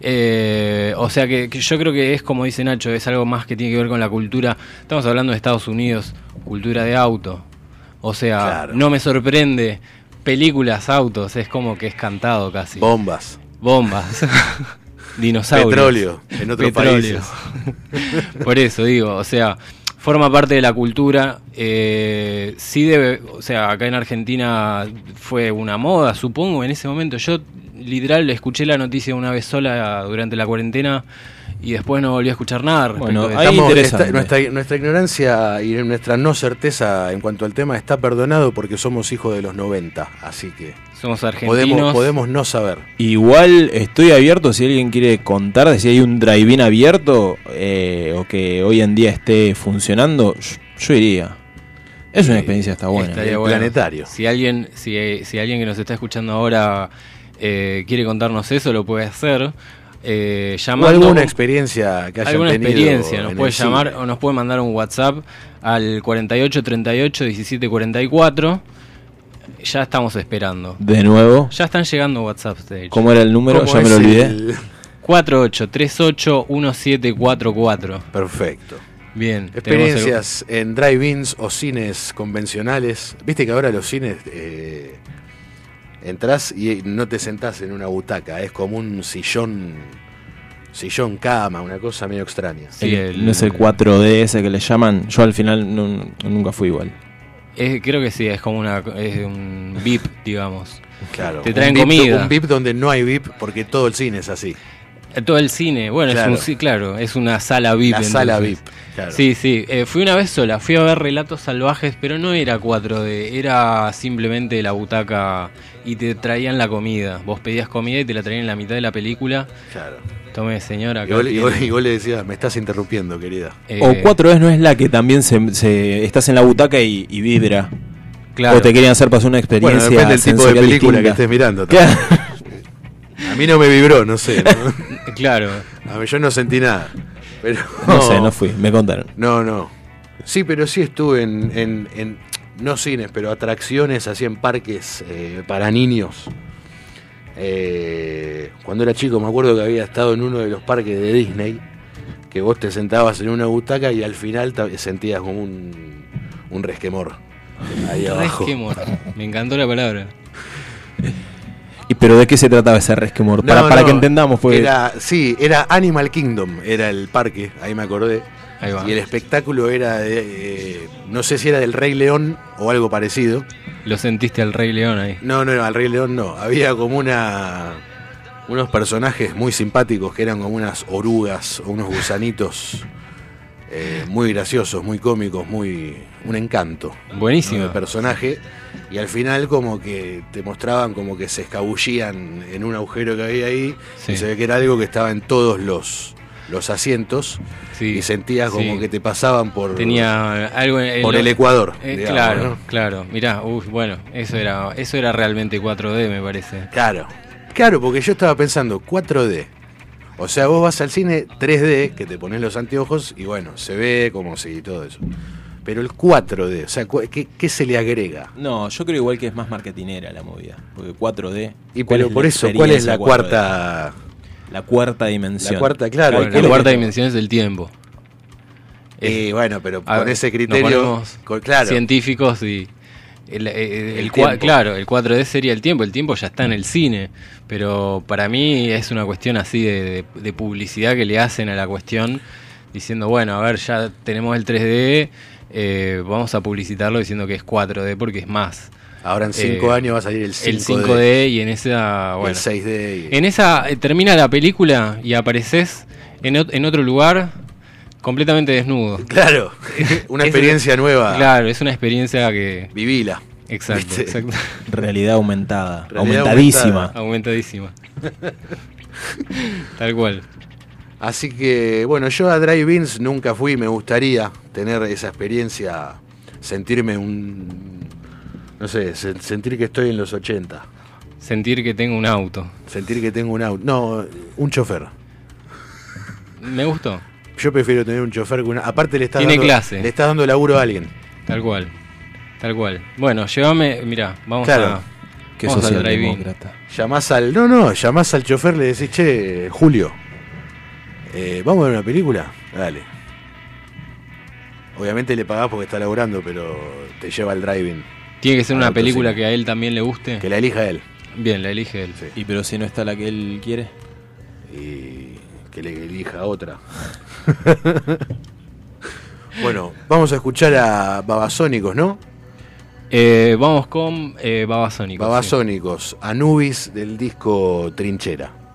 Speaker 3: Eh, o sea que, que yo creo que es como dice Nacho, es algo más que tiene que ver con la cultura. Estamos hablando de Estados Unidos, cultura de auto. O sea, no me sorprende. Películas, autos, es como que es cantado casi.
Speaker 2: Bombas.
Speaker 3: Bombas. Dinosaurios.
Speaker 2: Petróleo, en otros
Speaker 3: Petróleo. Por eso digo, o sea, forma parte de la cultura. eh, sí debe, o sea, acá en Argentina fue una moda, supongo, en ese momento. Yo literal escuché la noticia una vez sola durante la cuarentena y después no volví a escuchar nada.
Speaker 4: Bueno, ahí
Speaker 2: está- nuestra, nuestra ignorancia y nuestra no certeza en cuanto al tema está perdonado porque somos hijos de los 90, así que
Speaker 3: Somos argentinos.
Speaker 2: podemos, podemos no saber.
Speaker 4: Igual estoy abierto si alguien quiere contar de si hay un drive-in abierto eh, o que hoy en día esté funcionando, yo, yo iría. Es una experiencia está buena.
Speaker 3: Estaría bueno. Si alguien, si, si alguien que nos está escuchando ahora eh, quiere contarnos eso, lo puede hacer. Eh,
Speaker 2: O alguna experiencia que hayan
Speaker 3: alguna
Speaker 2: tenido
Speaker 3: experiencia, nos
Speaker 2: en
Speaker 3: puede
Speaker 2: el
Speaker 3: llamar
Speaker 2: cine.
Speaker 3: o nos puede mandar un WhatsApp al 48 38 17 44. Ya estamos esperando.
Speaker 4: De nuevo.
Speaker 3: Ya están llegando WhatsApps, de hecho.
Speaker 4: ¿Cómo era el número?
Speaker 2: ¿Cómo
Speaker 4: Ya me lo olvidé.
Speaker 2: el-
Speaker 3: 48381744.
Speaker 2: Perfecto.
Speaker 3: Bien. tenemos el-
Speaker 2: Experiencias en drive-ins o cines convencionales. Viste que ahora los cines eh, entras y no te sentás en una butaca, es como un sillón, sillón cama, una cosa medio extraña.
Speaker 4: El- no es el 4D ese que le llaman. Yo al final no- nunca fui igual.
Speaker 3: Es- creo que sí, es como una, es un VIP, digamos.
Speaker 2: Claro.
Speaker 3: Te traen
Speaker 2: un
Speaker 3: comida.
Speaker 2: Un VIP donde no hay VIP porque todo el cine es así.
Speaker 3: Todo el cine, bueno,
Speaker 2: Claro.
Speaker 3: es un sí, claro, es una sala VIP.
Speaker 2: La sala
Speaker 3: entonces.
Speaker 2: VIP, claro.
Speaker 3: Sí, sí, eh, fui una vez sola, fui a ver Relatos Salvajes, pero no era 4D, era simplemente la butaca y te traían la comida. Vos pedías comida y te la traían en la mitad de la película.
Speaker 2: Claro.
Speaker 3: Tome, señora.
Speaker 2: Y vos, y vos- y vos le decías, me estás interrumpiendo, querida.
Speaker 3: Eh,
Speaker 4: O 4D no es la que también se, se- estás en la butaca y, y vibra.
Speaker 3: Claro.
Speaker 4: O te querían hacer pasar una experiencia.
Speaker 2: Bueno, depende del tipo de película que estés mirando.
Speaker 4: Claro.
Speaker 2: A mí no me vibró, no sé. ¿no?
Speaker 3: Claro.
Speaker 2: A mí yo no sentí nada. Pero,
Speaker 4: No sé, no fui, me contaron.
Speaker 2: No, no. Sí, pero sí estuve en, en- en- no cines, pero atracciones así en parques eh, para niños. Eh, cuando era chico me acuerdo que había estado en uno de los parques de Disney, que vos te sentabas en una butaca y al final sentías como un, un resquemor. Ahí abajo.
Speaker 3: Resquemor. Me encantó la palabra.
Speaker 4: ¿Y pero de qué se trataba ese resquemor?
Speaker 2: No,
Speaker 4: para, para
Speaker 2: no,
Speaker 4: que entendamos, pues.
Speaker 2: Era, sí, era Animal Kingdom, era el parque, ahí me acordé.
Speaker 3: Ahí va.
Speaker 2: Y el espectáculo era, de, eh, no sé si era del Rey León o algo parecido.
Speaker 3: Lo sentiste al Rey León ahí.
Speaker 2: No, no, al Rey León no. Había como una unos personajes muy simpáticos que eran como unas orugas o unos gusanitos eh, muy graciosos, muy cómicos, muy un encanto.
Speaker 3: Buenísimo.
Speaker 2: ¿no? El personaje y al final como que te mostraban como que se escabullían en un agujero que había ahí
Speaker 3: Sí.
Speaker 2: y se ve que era algo que estaba en todos los los asientos y sentías como
Speaker 3: sí.
Speaker 2: que te pasaban por
Speaker 3: Tenía algo en
Speaker 2: por el Ecuador.
Speaker 3: Eh,
Speaker 2: digamos,
Speaker 3: claro,
Speaker 2: ¿no?
Speaker 3: claro. Mirá, uy, bueno, eso era, eso era realmente 4D, me parece.
Speaker 2: Claro. Claro, porque yo estaba pensando 4D. O sea, vos vas al cine 3D, que te pones los anteojos y bueno, se ve como si todo eso. Pero el 4D, o sea, ¿qué, qué se le agrega?
Speaker 4: No, yo creo igual que es más marketinera la movida. Porque 4D.
Speaker 2: Y
Speaker 4: ¿cuál
Speaker 2: pero
Speaker 4: es
Speaker 2: por
Speaker 4: la
Speaker 2: eso, ¿cuál es la
Speaker 4: experiencia 4D?
Speaker 2: cuarta?
Speaker 4: La cuarta dimensión.
Speaker 2: La cuarta, claro.
Speaker 3: Bueno,
Speaker 2: ¿qué es
Speaker 3: la cuarta dimensión es el tiempo.
Speaker 2: Y bueno, pero con
Speaker 3: ver,
Speaker 2: ese criterio, con- claro.
Speaker 3: científicos y el, el-
Speaker 2: El
Speaker 3: claro, el 4D sería el tiempo, el tiempo ya está en el cine, pero para mí es una cuestión así de, de- de publicidad que le hacen a la cuestión diciendo, bueno, a ver, ya tenemos el 3D, eh, vamos a publicitarlo diciendo que es 4D porque es más.
Speaker 2: Ahora en cinco años va a salir el 5D.
Speaker 3: El 5D y en esa,
Speaker 2: Y el
Speaker 3: bueno,
Speaker 2: 6D. y-
Speaker 3: en esa eh, termina la película y apareces en, en otro lugar completamente desnudo.
Speaker 2: Claro, una
Speaker 3: Es-
Speaker 2: experiencia nueva.
Speaker 3: Claro, es una experiencia que.
Speaker 2: Vivila.
Speaker 3: Exacto,
Speaker 2: ¿Viste?
Speaker 3: exacto.
Speaker 4: Realidad aumentada.
Speaker 2: Realidad
Speaker 4: aumentadísima.
Speaker 3: Aumentadísima. Tal cual.
Speaker 2: Así que, bueno, yo a drive-ins nunca fui, me gustaría tener esa experiencia, sentirme un. No sé, sen- sentir que estoy en los 80.
Speaker 3: Sentir que tengo un auto.
Speaker 2: Sentir que tengo un auto. No, un chofer.
Speaker 3: Me gustó
Speaker 2: yo prefiero tener un chofer que una. Aparte, le estás,
Speaker 3: Tiene
Speaker 2: dando,
Speaker 3: clase.
Speaker 2: le estás dando laburo a alguien.
Speaker 3: Tal cual. Tal cual. Bueno, llévame. Mirá, vamos
Speaker 2: claro.
Speaker 3: a.
Speaker 4: Que
Speaker 3: vamos al
Speaker 4: socialdemócrata.
Speaker 2: Llamás al. No, no, llamás al chofer, le decís, che, Julio, eh, ¿vamos a ver una película? Dale.
Speaker 13: Obviamente le pagás porque está laburando, pero te lleva al driving.
Speaker 3: Tiene que ser una película que a él también le guste.
Speaker 13: Que la elija él.
Speaker 3: Bien, la elige él. Sí.
Speaker 4: ¿Y pero si no está la que él quiere?
Speaker 13: Y que le elija otra. bueno, vamos a escuchar a Babasónicos, ¿no?
Speaker 3: Eh, vamos con eh, Babasónicos.
Speaker 13: Babasónicos. Anubis del disco Trinchera.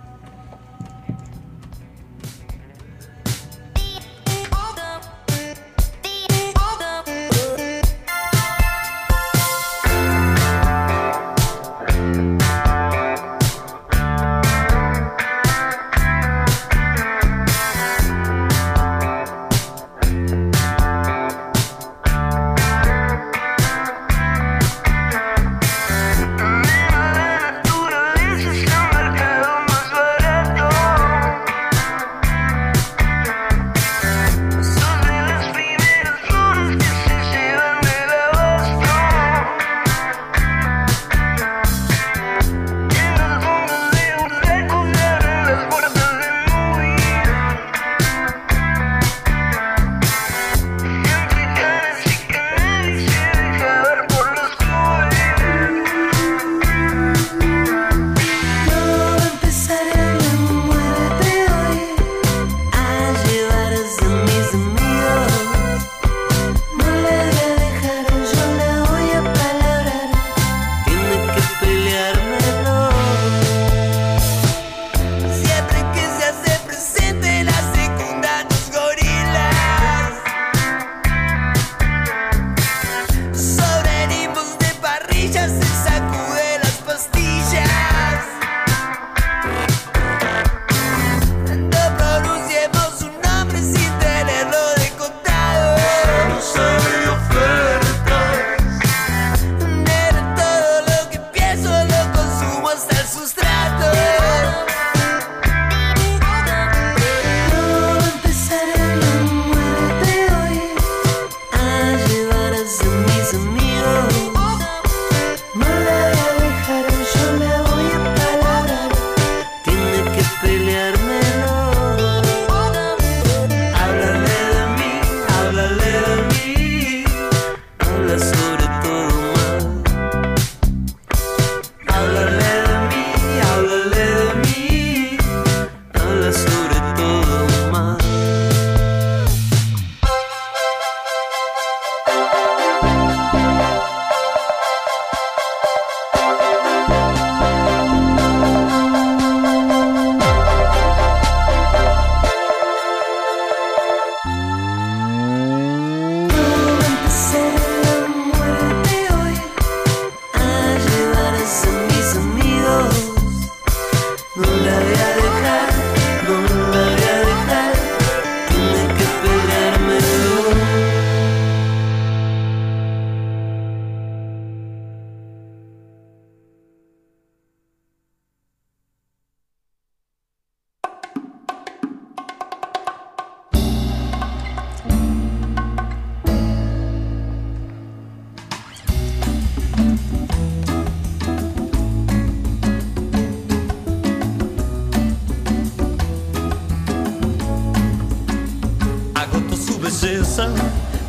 Speaker 14: casa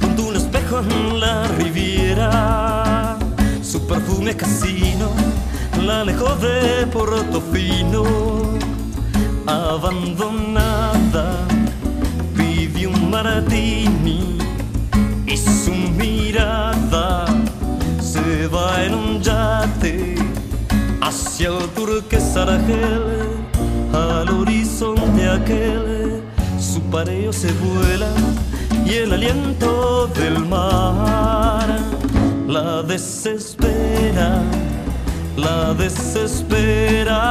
Speaker 14: junto a un espejo en la riviera. Su perfume casino la alejó de Portofino. Abandonada, pidió un martini y su mirada se va en un yate hacia el turquesa Argel, al horizonte aquel. Su pareo se vuela y el aliento del mar la desespera, la desespera.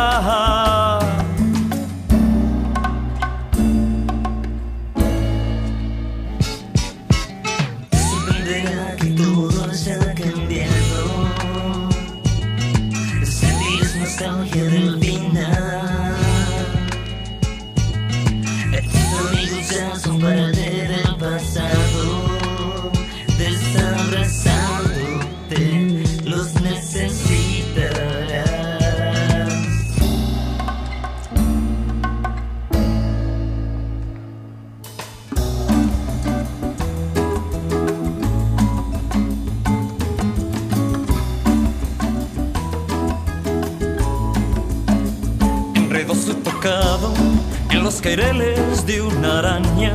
Speaker 14: de una araña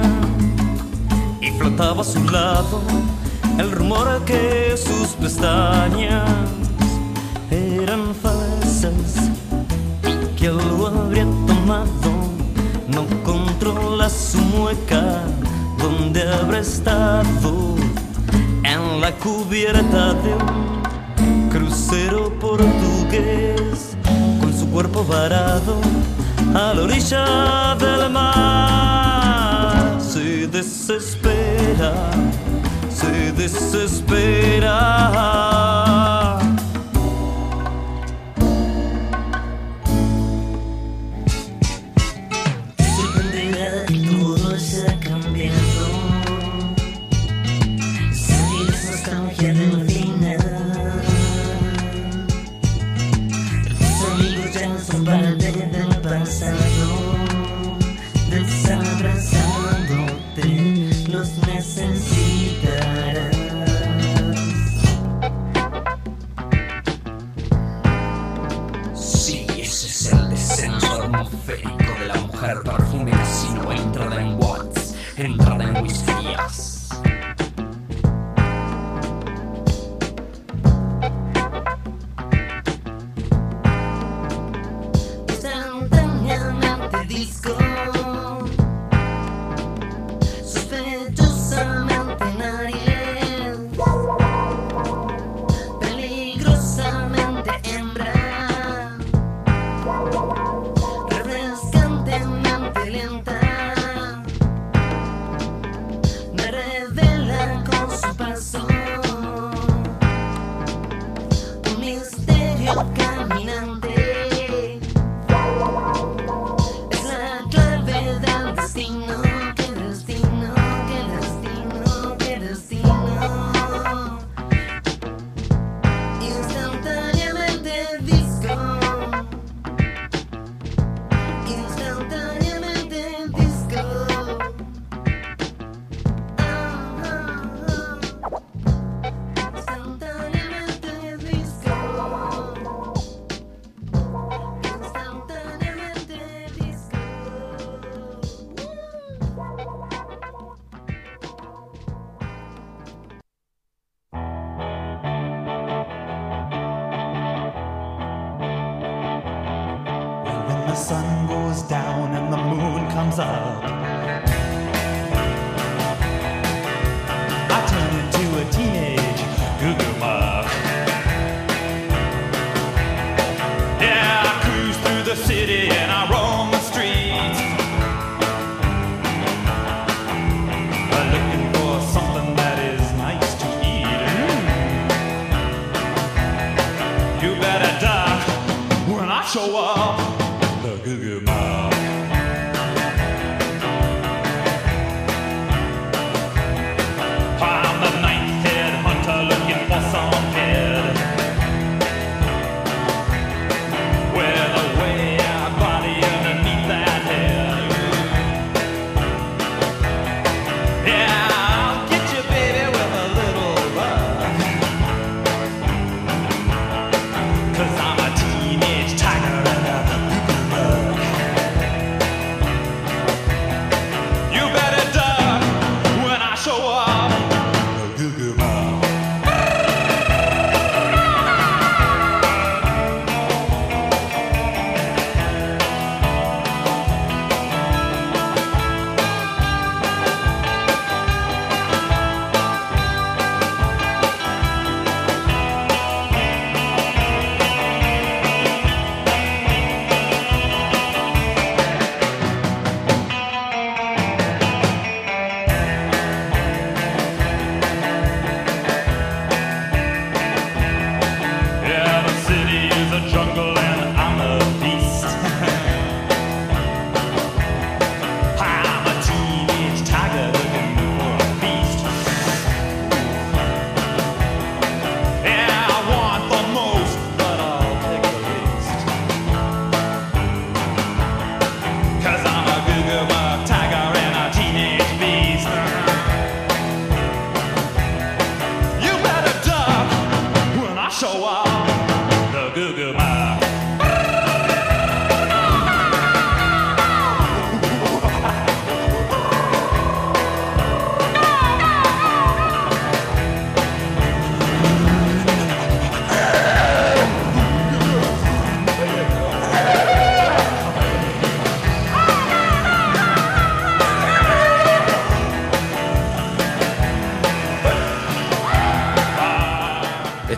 Speaker 14: y flotaba a su lado el rumor que sus pestañas eran falsas y que lo habría tomado. No controla su mueca, donde habrá estado en la cubierta de un crucero portugués con su cuerpo varado a la orilla del mar. Se desespera, se desespera.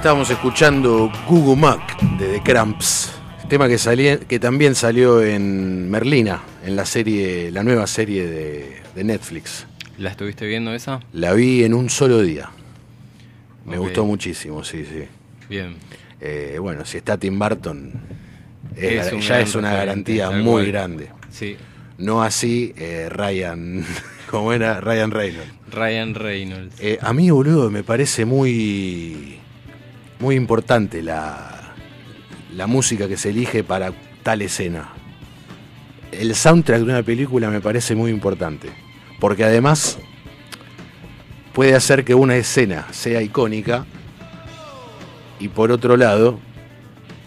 Speaker 2: Estábamos escuchando Google Mac de The Cramps, tema que, salía, que también salió en Merlina, en la serie, la nueva serie de, de Netflix.
Speaker 3: ¿La estuviste viendo esa?
Speaker 2: La vi en un solo día. Me gustó muchísimo, sí, sí.
Speaker 3: Bien.
Speaker 2: Eh, bueno, si está Tim Burton, es
Speaker 3: Es
Speaker 2: ya es una garantía muy
Speaker 3: cual.
Speaker 2: grande.
Speaker 3: Sí.
Speaker 2: No así eh, Ryan, como era Ryan Reynolds.
Speaker 3: Ryan Reynolds.
Speaker 2: Eh, a mí, boludo, me parece muy, muy importante la, la música que se elige para tal escena. El soundtrack de una película me parece muy importante, porque además puede hacer que una escena sea icónica y por otro lado,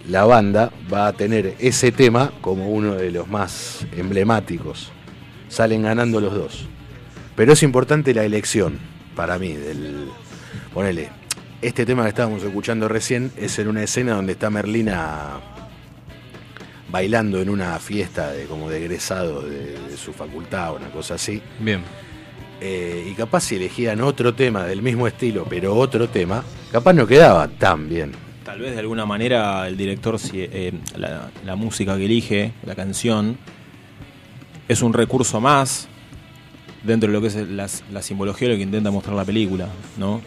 Speaker 2: la banda va a tener ese tema como uno de los más emblemáticos. Salen ganando los dos. Pero es importante la elección, para mí, del. Ponele, este tema que estábamos escuchando recién es en una escena donde está Merlina bailando en una fiesta de como de egresado de, de su facultad o una cosa así.
Speaker 3: Bien.
Speaker 2: Eh, y capaz si elegían otro tema del mismo estilo, pero otro tema, capaz no quedaba tan bien.
Speaker 4: Tal vez de alguna manera el director, si, eh, la, la música que elige, la canción, es un recurso más dentro de lo que es la, la simbología de lo que intenta mostrar la película, ¿no?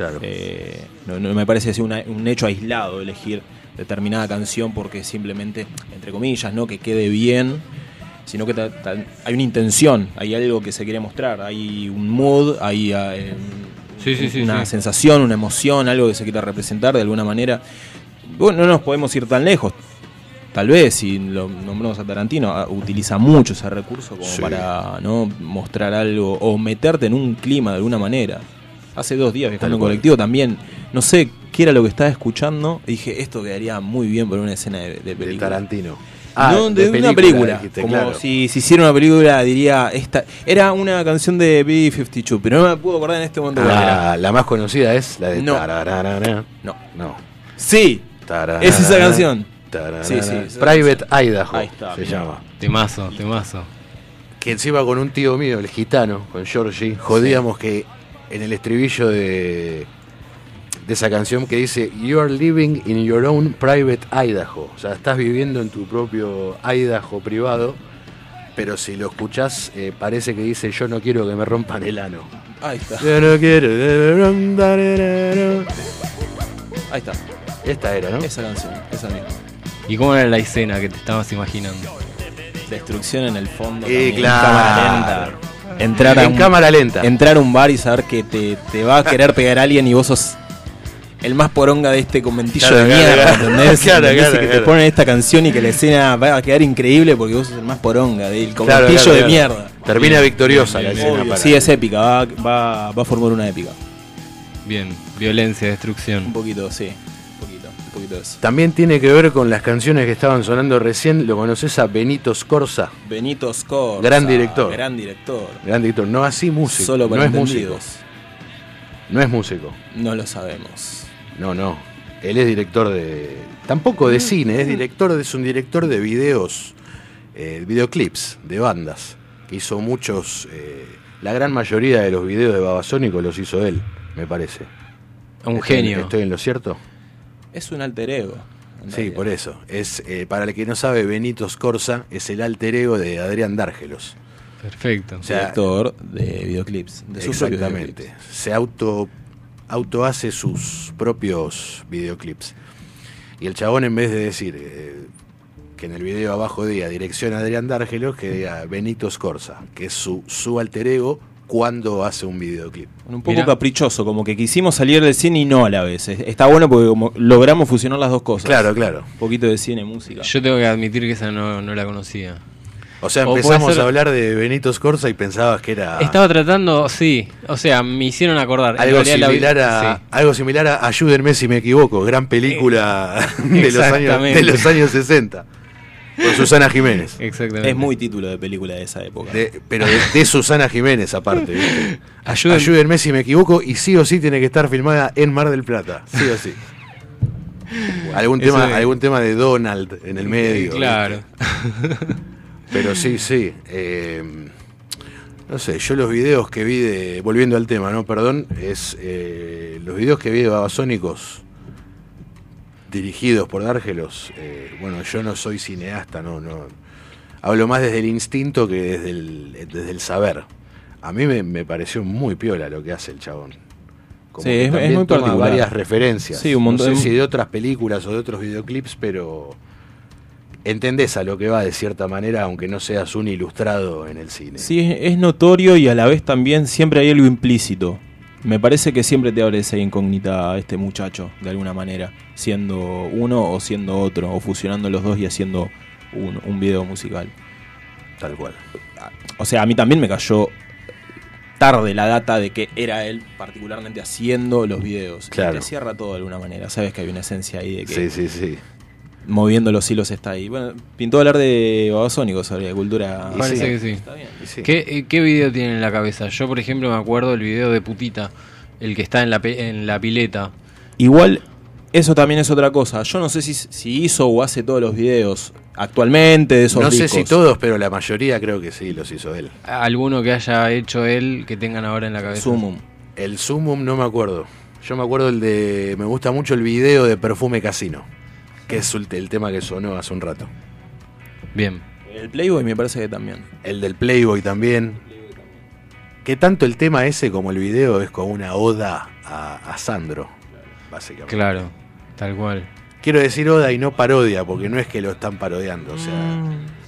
Speaker 2: Claro.
Speaker 4: Eh, no, no me parece así una- un hecho aislado elegir determinada canción porque simplemente, entre comillas, no que quede bien, sino que ta- ta- hay una intención, hay algo que se quiere mostrar, hay un mood, hay eh,
Speaker 3: Sí, sí, sí,
Speaker 4: una sensación, una emoción, algo que se quiera representar de alguna manera. Bueno, no nos podemos ir tan lejos. Tal vez, si lo nombramos a Tarantino, ah, utiliza mucho ese recurso como para no mostrar algo o meterte en un clima de alguna manera. Hace dos días viajando en colectivo también, no sé qué era lo que estaba escuchando, y dije, esto quedaría muy bien para una escena de, de película.
Speaker 2: Tarantino. Ah,
Speaker 4: no,
Speaker 2: de
Speaker 4: de, una
Speaker 2: película, dijiste,
Speaker 4: como
Speaker 2: claro.
Speaker 4: si, si hiciera una película, diría, esta era una canción de B-52, pero no me puedo acordar en este momento.
Speaker 2: Ah, la más conocida es la de
Speaker 4: No. No.
Speaker 2: No.
Speaker 4: Sí,
Speaker 2: Tararara.
Speaker 4: es esa canción.
Speaker 2: Tararara.
Speaker 4: Sí, sí, esa
Speaker 2: Private
Speaker 4: canción.
Speaker 2: Idaho
Speaker 4: Ahí está,
Speaker 2: se
Speaker 4: mirá.
Speaker 2: llama.
Speaker 3: Temazo, temazo.
Speaker 2: Que encima con un tío mío, el gitano, con Georgie, jodíamos que en el estribillo de, de esa canción que dice You are living in your own private Idaho. O sea, estás viviendo en tu propio Idaho privado, pero si lo escuchás, eh, parece que dice Yo no quiero que me rompan el ano.
Speaker 4: Ahí está.
Speaker 2: Yo no quiero que me rompan el ano.
Speaker 4: Ahí está.
Speaker 2: Esta era, ¿no?
Speaker 4: Esa canción, esa misma.
Speaker 3: ¿Y cómo era la escena que te estabas imaginando?
Speaker 4: Destrucción en el fondo.
Speaker 2: Eh,
Speaker 4: también,
Speaker 2: claro.
Speaker 4: Entrar a
Speaker 2: En
Speaker 4: un-
Speaker 2: cámara lenta.
Speaker 4: Entrar a un bar y saber que te, te va a querer pegar a alguien y vos sos el más poronga de este conventillo
Speaker 2: Claro,
Speaker 4: de mierda,
Speaker 2: claro.
Speaker 4: ¿entendés?
Speaker 2: Claro,
Speaker 4: ¿Entendés?
Speaker 2: claro,
Speaker 4: Y que
Speaker 2: claro.
Speaker 4: te ponen esta canción y que la escena va a quedar increíble porque vos sos el más poronga del conventillo
Speaker 2: claro,
Speaker 4: de
Speaker 2: claro.
Speaker 4: mierda.
Speaker 2: Termina
Speaker 3: Bien,
Speaker 2: victoriosa
Speaker 3: bien,
Speaker 2: la
Speaker 3: bien,
Speaker 2: escena. Para-
Speaker 4: sí, es épica, va, va, va a formar una épica.
Speaker 3: Bien, violencia,
Speaker 4: Un
Speaker 3: destrucción.
Speaker 4: poquito, sí. Un poquito, de eso.
Speaker 2: También tiene que ver con las canciones que estaban sonando recién. ¿Lo conoces a Benito Scorza?
Speaker 4: Benito Scorza.
Speaker 2: Gran director.
Speaker 4: Gran director.
Speaker 2: Gran director. No así músico.
Speaker 4: Solo para
Speaker 2: no es músico. No es músico.
Speaker 4: No lo sabemos.
Speaker 2: No, no. Él es director de. Tampoco
Speaker 4: Mm.
Speaker 2: de cine, es director es un director de videos, eh, videoclips de bandas. Que hizo muchos. eh, la gran mayoría de los videos de Babasónico los hizo él, me parece.
Speaker 3: Un
Speaker 2: Estoy-
Speaker 3: genio.
Speaker 2: ¿Estoy en lo cierto?
Speaker 4: Es un alter ego.
Speaker 2: Sí,
Speaker 4: realidad.
Speaker 2: por eso. Es, eh, para el que no sabe, Benito Scorza es el alter ego de Adrián Dárgelos.
Speaker 3: Perfecto.
Speaker 2: O sea,
Speaker 4: director de videoclips. De
Speaker 2: Exactamente.
Speaker 4: videoclips.
Speaker 2: Se auto, auto hace sus propios videoclips. Y el chabón, en vez de decir eh, que en el video abajo diga dirección Adrián Dárgelos, que diga Benito Scorza, que es su, su alter ego cuando hace un videoclip.
Speaker 4: Un poco
Speaker 3: Mirá.
Speaker 4: caprichoso, como que quisimos salir del cine y no a la vez. Es- Está bueno porque como logramos fusionar las dos cosas.
Speaker 2: Claro, claro.
Speaker 4: Un poquito de cine, música.
Speaker 3: Yo tengo que admitir que esa no, no la conocía.
Speaker 2: O sea,
Speaker 3: O
Speaker 2: empezamos
Speaker 3: ser-
Speaker 2: a hablar de Benito Scorza y pensabas que era
Speaker 3: Estaba tratando, sí, o sea, me hicieron acordar.
Speaker 2: Algo
Speaker 3: la
Speaker 2: similar a
Speaker 3: sí.
Speaker 2: algo similar a Ayúdenme si me equivoco, gran película de los años de los años 60 con Susana Jiménez.
Speaker 3: Exactamente.
Speaker 4: Es muy título de película de esa época.
Speaker 2: De- pero de, de Susana Jiménez aparte. ¿viste?
Speaker 3: Ayuden-
Speaker 2: Ayúdenme si me equivoco y sí o sí tiene que estar filmada en Mar del Plata, sí o sí. algún tema,
Speaker 3: es.
Speaker 2: algún tema de Donald en el medio.
Speaker 3: Claro.
Speaker 2: ¿viste? Pero sí, sí. eh, no sé, yo los videos que vi de. Volviendo al tema, ¿no? Perdón. Es. eh, los videos que vi de Babasónicos dirigidos por Dárgelos, eh, bueno, yo no soy cineasta, no, no. Hablo más desde el instinto que desde el, desde el saber. A mí me, me pareció muy piola lo que hace el chabón. Como
Speaker 4: Sí,
Speaker 2: que
Speaker 4: es- es muy
Speaker 2: toma
Speaker 4: particular.
Speaker 2: varias referencias.
Speaker 4: Sí, un montón-
Speaker 2: No sé si de otras películas o de otros videoclips, pero entendés a lo que va de cierta manera, aunque no seas un ilustrado en el cine.
Speaker 4: Sí, es, es notorio y a la vez también siempre hay algo implícito. Me parece que siempre te abre esa incógnita a este muchacho, de alguna manera, siendo uno o siendo otro, o fusionando los dos y haciendo un, un video musical.
Speaker 2: Tal cual.
Speaker 4: O sea, a mí también me cayó tarde la data de que era él particularmente haciendo los videos. Y
Speaker 2: Claro.
Speaker 4: te cierra todo de alguna manera. Sabes que hay una esencia ahí de que
Speaker 2: Sí, sí, sí.
Speaker 4: Moviendo los hilos está ahí. Bueno, pintó hablar de Babasónicos sobre cultura.
Speaker 3: Parece que sí.
Speaker 4: Está bien.
Speaker 3: ¿Qué, eh, ¿Qué video tiene en la cabeza? Yo, por ejemplo, me acuerdo del video de Putita, el que está en la, pe- en la pileta.
Speaker 4: Igual, eso también es otra cosa. Yo no sé si, si hizo o hace todos los videos actualmente de esos
Speaker 2: No sé
Speaker 4: discos.
Speaker 2: si todos, pero la mayoría creo que sí, los hizo él.
Speaker 3: ¿Alguno que haya hecho él que tengan ahora en la cabeza?
Speaker 4: Sumum.
Speaker 2: El Sumum no me acuerdo. Yo me acuerdo el de. Me gusta mucho el video de Perfume Casino, que es el, el tema que sonó hace un rato.
Speaker 3: Bien.
Speaker 4: El Playboy me parece que también.
Speaker 2: El del Playboy también. Que tanto el tema ese como el video es como una oda a, a Sandro, básicamente.
Speaker 3: Claro, tal cual.
Speaker 2: Quiero decir oda y no parodia, porque no es que lo están parodiando. O sea,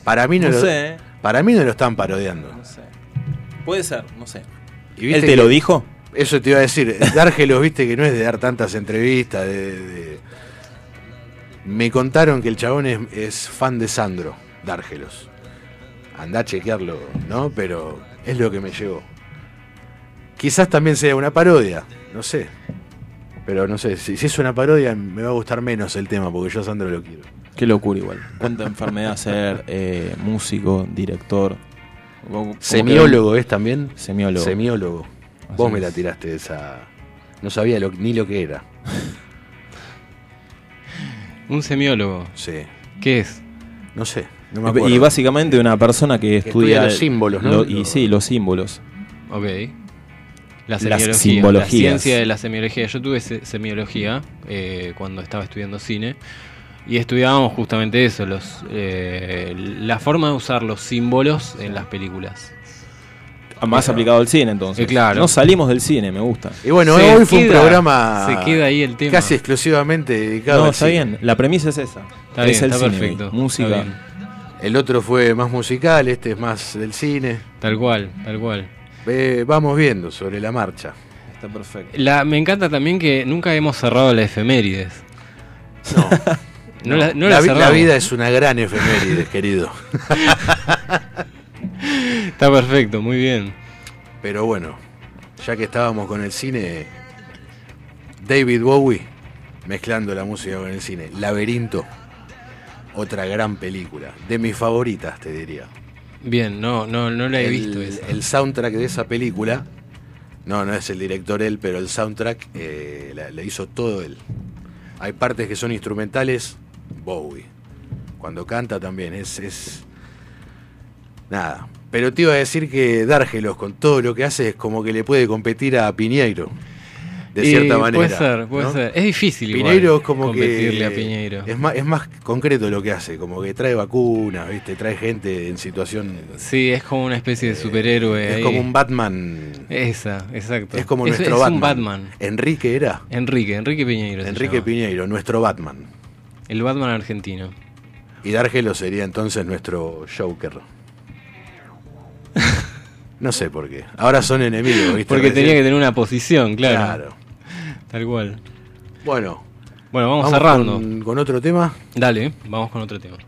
Speaker 2: para mí no,
Speaker 4: no
Speaker 2: lo,
Speaker 4: sé, ¿eh?
Speaker 2: para mí no lo están parodiando.
Speaker 4: Puede ser, no sé.
Speaker 2: Y
Speaker 4: ¿Él te lo dijo?
Speaker 2: Eso te iba a decir. Dárgelos, viste que no es de dar tantas entrevistas. de- de- Me contaron que el chabón es, es fan de Sandro, Dárgelos. Andá a chequearlo, ¿no? Pero es lo que me llegó. Quizás también sea una parodia, no sé. Pero no sé, si, si es una parodia me va a gustar menos el tema, porque yo a Sandro lo quiero.
Speaker 4: Qué locura igual. Cuánta enfermedad ser eh, músico, director.
Speaker 2: Semiólogo es también.
Speaker 4: Semiólogo.
Speaker 2: Semiólogo.
Speaker 4: Así
Speaker 2: Vos me la tiraste esa. No sabía lo- ni lo que era.
Speaker 3: Un semiólogo.
Speaker 2: Sí.
Speaker 3: ¿Qué es?
Speaker 2: No sé, no me acuerdo.
Speaker 4: Y básicamente una persona que,
Speaker 2: estudia
Speaker 4: estudia
Speaker 2: los símbolos, ¿no?
Speaker 4: lo- y sí, los símbolos.
Speaker 3: Ok. La semiología. La ciencia de la semiología. Yo tuve se- semiología eh, cuando estaba estudiando cine. Y estudiábamos justamente eso, los, eh, la forma de usar los símbolos en las películas.
Speaker 4: Más aplicado al cine entonces.
Speaker 3: Eh, claro.
Speaker 4: No salimos del cine, me gusta.
Speaker 2: Y bueno,
Speaker 3: Se
Speaker 2: hoy fue un programa
Speaker 3: se queda ahí el tema.
Speaker 2: casi exclusivamente dedicado
Speaker 4: No,
Speaker 2: al
Speaker 4: está
Speaker 2: cine.
Speaker 4: bien. La premisa es esa.
Speaker 3: Está
Speaker 4: es
Speaker 3: bien,
Speaker 4: el
Speaker 3: está
Speaker 4: cine,
Speaker 3: perfecto,
Speaker 4: Música.
Speaker 2: El otro fue más musical, este es más del cine.
Speaker 3: Tal cual, tal cual.
Speaker 2: Eh, vamos viendo sobre la marcha.
Speaker 4: Está perfecto.
Speaker 3: La, me encanta también que nunca hemos cerrado la efemérides.
Speaker 2: No.
Speaker 3: No la, no
Speaker 2: la,
Speaker 3: la
Speaker 2: vi- la vida es una gran efeméride, querido.
Speaker 3: Está perfecto, muy bien.
Speaker 2: Pero bueno, ya que estábamos con el cine, David Bowie mezclando la música con el cine. Laberinto, otra gran película. De mis favoritas, te diría.
Speaker 3: Bien, no, no, no la he
Speaker 2: el,
Speaker 3: visto esa.
Speaker 2: el soundtrack de esa película, no, no es el director él, pero el soundtrack eh, la- le hizo todo él. Hay partes que son instrumentales, Bowie. Cuando canta también, es, es. Nada. Pero te iba a decir que Dárgelos, con todo lo que hace, es como que le puede competir a Piñeiro. De cierta manera.
Speaker 3: Puede ser, puede
Speaker 2: ¿no?
Speaker 3: ser. Es difícil igual
Speaker 2: Piñeiro es como
Speaker 3: competirle
Speaker 2: que.
Speaker 3: a Piñeiro.
Speaker 2: Es más, es más concreto lo que hace, como que trae vacunas, ¿viste? Trae gente en situación.
Speaker 3: Sí, es como una especie de superhéroe.
Speaker 2: Es como un Batman.
Speaker 3: Esa, exacto.
Speaker 2: Es como
Speaker 3: Es-
Speaker 2: nuestro
Speaker 3: es
Speaker 2: Batman.
Speaker 3: un Batman.
Speaker 2: Enrique era.
Speaker 3: Enrique, Enrique Piñeiro.
Speaker 2: Enrique. Piñeiro, nuestro Batman.
Speaker 3: El Batman argentino.
Speaker 2: Y Dargelo sería entonces nuestro Joker. No sé por qué. Ahora son enemigos, ¿viste?
Speaker 3: Porque tenía que tener una posición, claro.
Speaker 2: Claro.
Speaker 3: Tal cual.
Speaker 2: Bueno.
Speaker 3: Bueno, vamos, cerrando.
Speaker 2: Con, con otro tema.
Speaker 3: Dale, vamos con otro tema.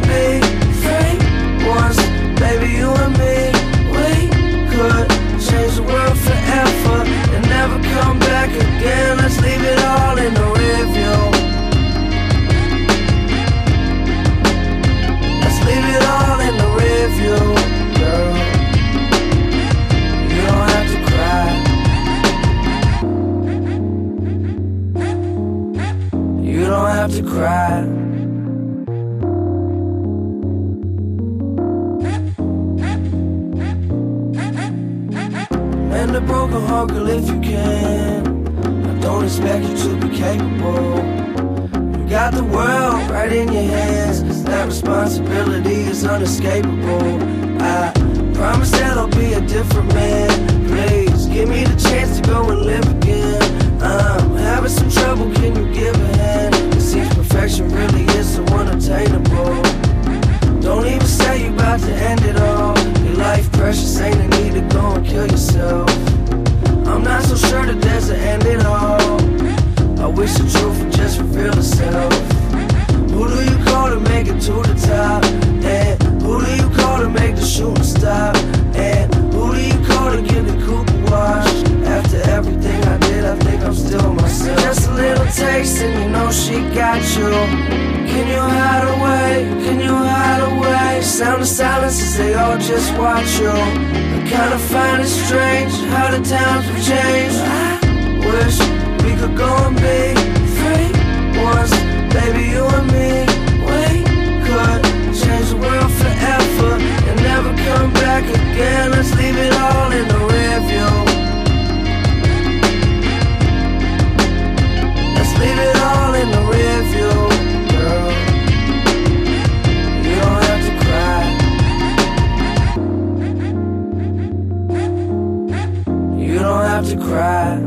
Speaker 9: Be free once, baby, you and me. We could change the world forever and never come back again. Let's leave it all in the review. Let's leave it all in the review, girl. You don't have to cry. You don't have to cry. Girl, if you can. I don't expect you to be capable. You got the world right in your hands. That responsibility is unescapable. I promise that I'll be a different man. Please give me the chance to go and live again. I'm having some trouble, can you give a hand? It seems perfection really is so unattainable. Don't even say you about to end it all. Your life precious, ain't a need to go and kill yourself. I'm not so sure that there's an end at all. I wish the truth would just reveal itself. Who do you call to make it to the top? And who do you call to make the shooting stop? And who do you call to give the coupe a wash? After everything I did, I think I'm still myself. Just a little taste, and you know she got you. Can you hide away? Can you hide away? Sound of silence as they all just watch you. Kinda find it strange how the times have changed. I wish we could go and be free once, baby, you and me. We could change the world forever and never come back again. Let's leave it all in to cry.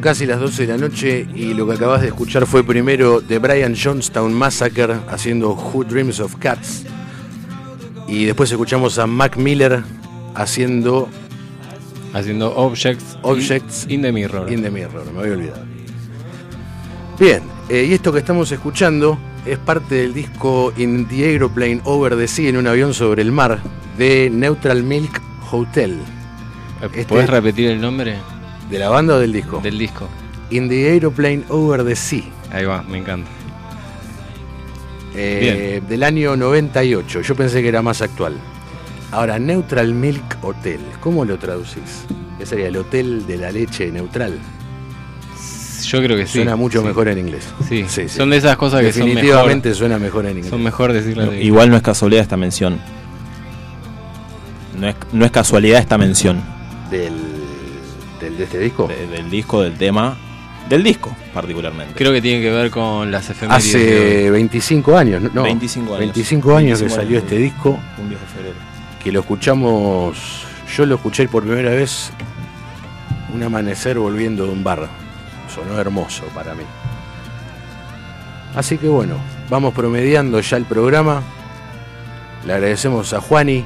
Speaker 2: Son casi las 12 de la noche y lo que acabas de escuchar fue primero The Brian Johnstown Massacre haciendo Who Dreams of Cats. Y después escuchamos a Mac Miller haciendo.
Speaker 3: Haciendo Objects,
Speaker 2: Objects
Speaker 3: in, the Mirror.
Speaker 2: In the Mirror, me había olvidado. Bien, eh, y esto que estamos escuchando es parte del disco In the Aeroplane Over the Sea en un avión sobre el mar de Neutral Milk Hotel. Este-
Speaker 3: ¿Puedes repetir el nombre?
Speaker 2: ¿De la banda o del disco?
Speaker 3: Del disco.
Speaker 2: In the Aeroplane Over the Sea.
Speaker 3: Ahí va, me encanta.
Speaker 2: eh, del año 98. Yo pensé que era más actual. Ahora, Neutral Milk Hotel, ¿cómo lo traducís? ¿Qué sería el hotel de la leche neutral?
Speaker 3: Yo creo que sí.
Speaker 2: Suena mucho
Speaker 3: sí.
Speaker 2: mejor en inglés.
Speaker 3: Sí.
Speaker 2: Sí, sí.
Speaker 3: Son de esas cosas que son mejor.
Speaker 2: Definitivamente suena mejor en inglés.
Speaker 3: Son mejor decirlo
Speaker 4: No,
Speaker 3: de-
Speaker 4: igual no es casualidad esta mención. No es, no es casualidad esta mención.
Speaker 2: Del de este disco.
Speaker 4: De- del disco, del tema. Del disco, particularmente.
Speaker 3: Creo que tiene que ver con las efemérides. de
Speaker 2: Hace
Speaker 3: hoy.
Speaker 2: 25 años, ¿no?
Speaker 4: 25 años.
Speaker 2: 25 años que
Speaker 4: 25
Speaker 2: salió
Speaker 4: años.
Speaker 2: este disco,
Speaker 4: Un 10 de febrero.
Speaker 2: que lo escuchamos, yo lo escuché por primera vez un amanecer volviendo de un bar. Sonó hermoso para mí. Así que bueno, vamos promediando ya el programa. Le agradecemos a Juani,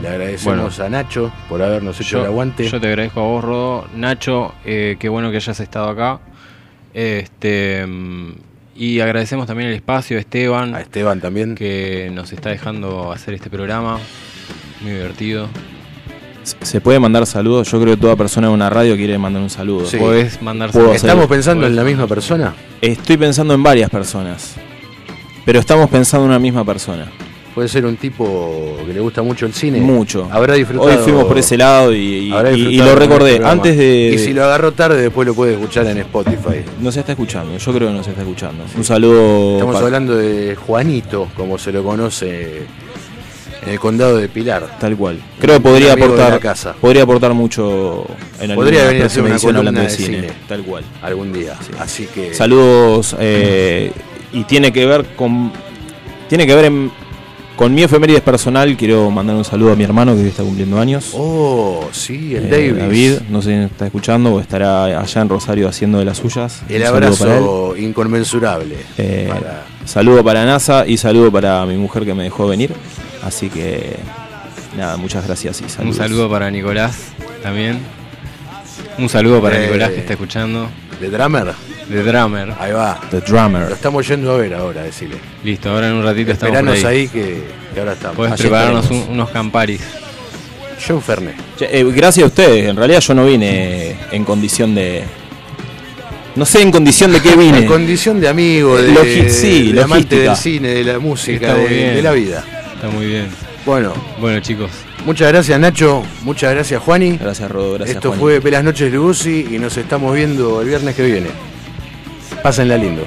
Speaker 2: le agradecemos a Nacho por habernos hecho el aguante.
Speaker 3: Yo te agradezco a vos, Rodo. Nacho, eh, qué bueno que hayas estado acá. Este y agradecemos también el espacio a Esteban.
Speaker 2: A Esteban también.
Speaker 3: Que nos está dejando hacer este programa. Muy divertido.
Speaker 4: Se puede mandar saludos. Yo creo que toda persona en una radio quiere mandar un saludo.
Speaker 2: Sí.
Speaker 3: Podés mandar saludos.
Speaker 2: ¿Estamos pensando en la misma persona?
Speaker 4: Estoy pensando en varias personas. Pero estamos pensando en una misma persona.
Speaker 2: Puede ser un tipo que le gusta mucho el cine.
Speaker 4: Mucho.
Speaker 2: Habrá disfrutado.
Speaker 4: Hoy fuimos por ese lado y, lo recordé. Antes de.
Speaker 2: Y si lo agarró tarde, después lo puede escuchar en Spotify.
Speaker 4: Nos está escuchando, yo creo que nos está escuchando. Un saludo.
Speaker 2: Estamos
Speaker 4: para-
Speaker 2: hablando de Juanito, como se lo conoce en el condado de Pilar.
Speaker 4: Tal cual. Creo que podría aportar,
Speaker 2: casa.
Speaker 4: podría aportar mucho en
Speaker 2: Podría venir a hacer una
Speaker 4: edición hablando
Speaker 2: columna
Speaker 4: de
Speaker 2: de
Speaker 4: cine.
Speaker 2: cine.
Speaker 4: Tal cual.
Speaker 2: Algún día. Así que.
Speaker 4: Saludos eh, y tiene que ver con tiene que ver en- con mi efemérides personal. Quiero mandar un saludo a mi hermano que hoy está cumpliendo años.
Speaker 2: Oh, sí, el
Speaker 4: Eh,
Speaker 2: Davis.
Speaker 4: David, no sé si está escuchando o estará allá en Rosario haciendo de las suyas.
Speaker 2: El
Speaker 4: Un
Speaker 2: abrazo inconmensurable.
Speaker 4: Eh,
Speaker 2: para-
Speaker 4: Saludo para NASA y saludo para mi mujer que me dejó venir. Así que nada, muchas gracias y
Speaker 3: Un
Speaker 4: saludos.
Speaker 3: saludo para Nicolás también. Un saludo para
Speaker 2: Eh,
Speaker 3: Nicolás que está escuchando.
Speaker 2: ¿De Drummer?
Speaker 3: De Drummer.
Speaker 2: Ahí va.
Speaker 4: The Drummer.
Speaker 2: Lo estamos yendo a ver ahora, decirle.
Speaker 3: Listo, ahora en un ratito estamos por
Speaker 2: Esperanos
Speaker 3: ahí.
Speaker 2: ahí, que, que ahora estamos.
Speaker 3: Podés
Speaker 2: Allí
Speaker 3: prepararnos un- unos camparis.
Speaker 2: John Fernet.
Speaker 4: Che, eh, gracias a ustedes. En realidad yo no vine en condición de. No sé en condición de qué vine.
Speaker 2: En condición de amigo, de,
Speaker 4: Logi- sí,
Speaker 2: de amante
Speaker 4: logística.
Speaker 2: del cine, de la música,
Speaker 3: Está muy
Speaker 2: de,
Speaker 3: bien.
Speaker 2: de la vida.
Speaker 3: Está muy bien.
Speaker 2: Bueno,
Speaker 3: Bueno, chicos.
Speaker 2: muchas gracias Nacho, muchas gracias Juani.
Speaker 4: Gracias Rodo, gracias
Speaker 2: Esto
Speaker 4: Juani.
Speaker 2: fue Pelas Noches de Uzi y nos estamos viendo el viernes que viene. Pásenla lindo.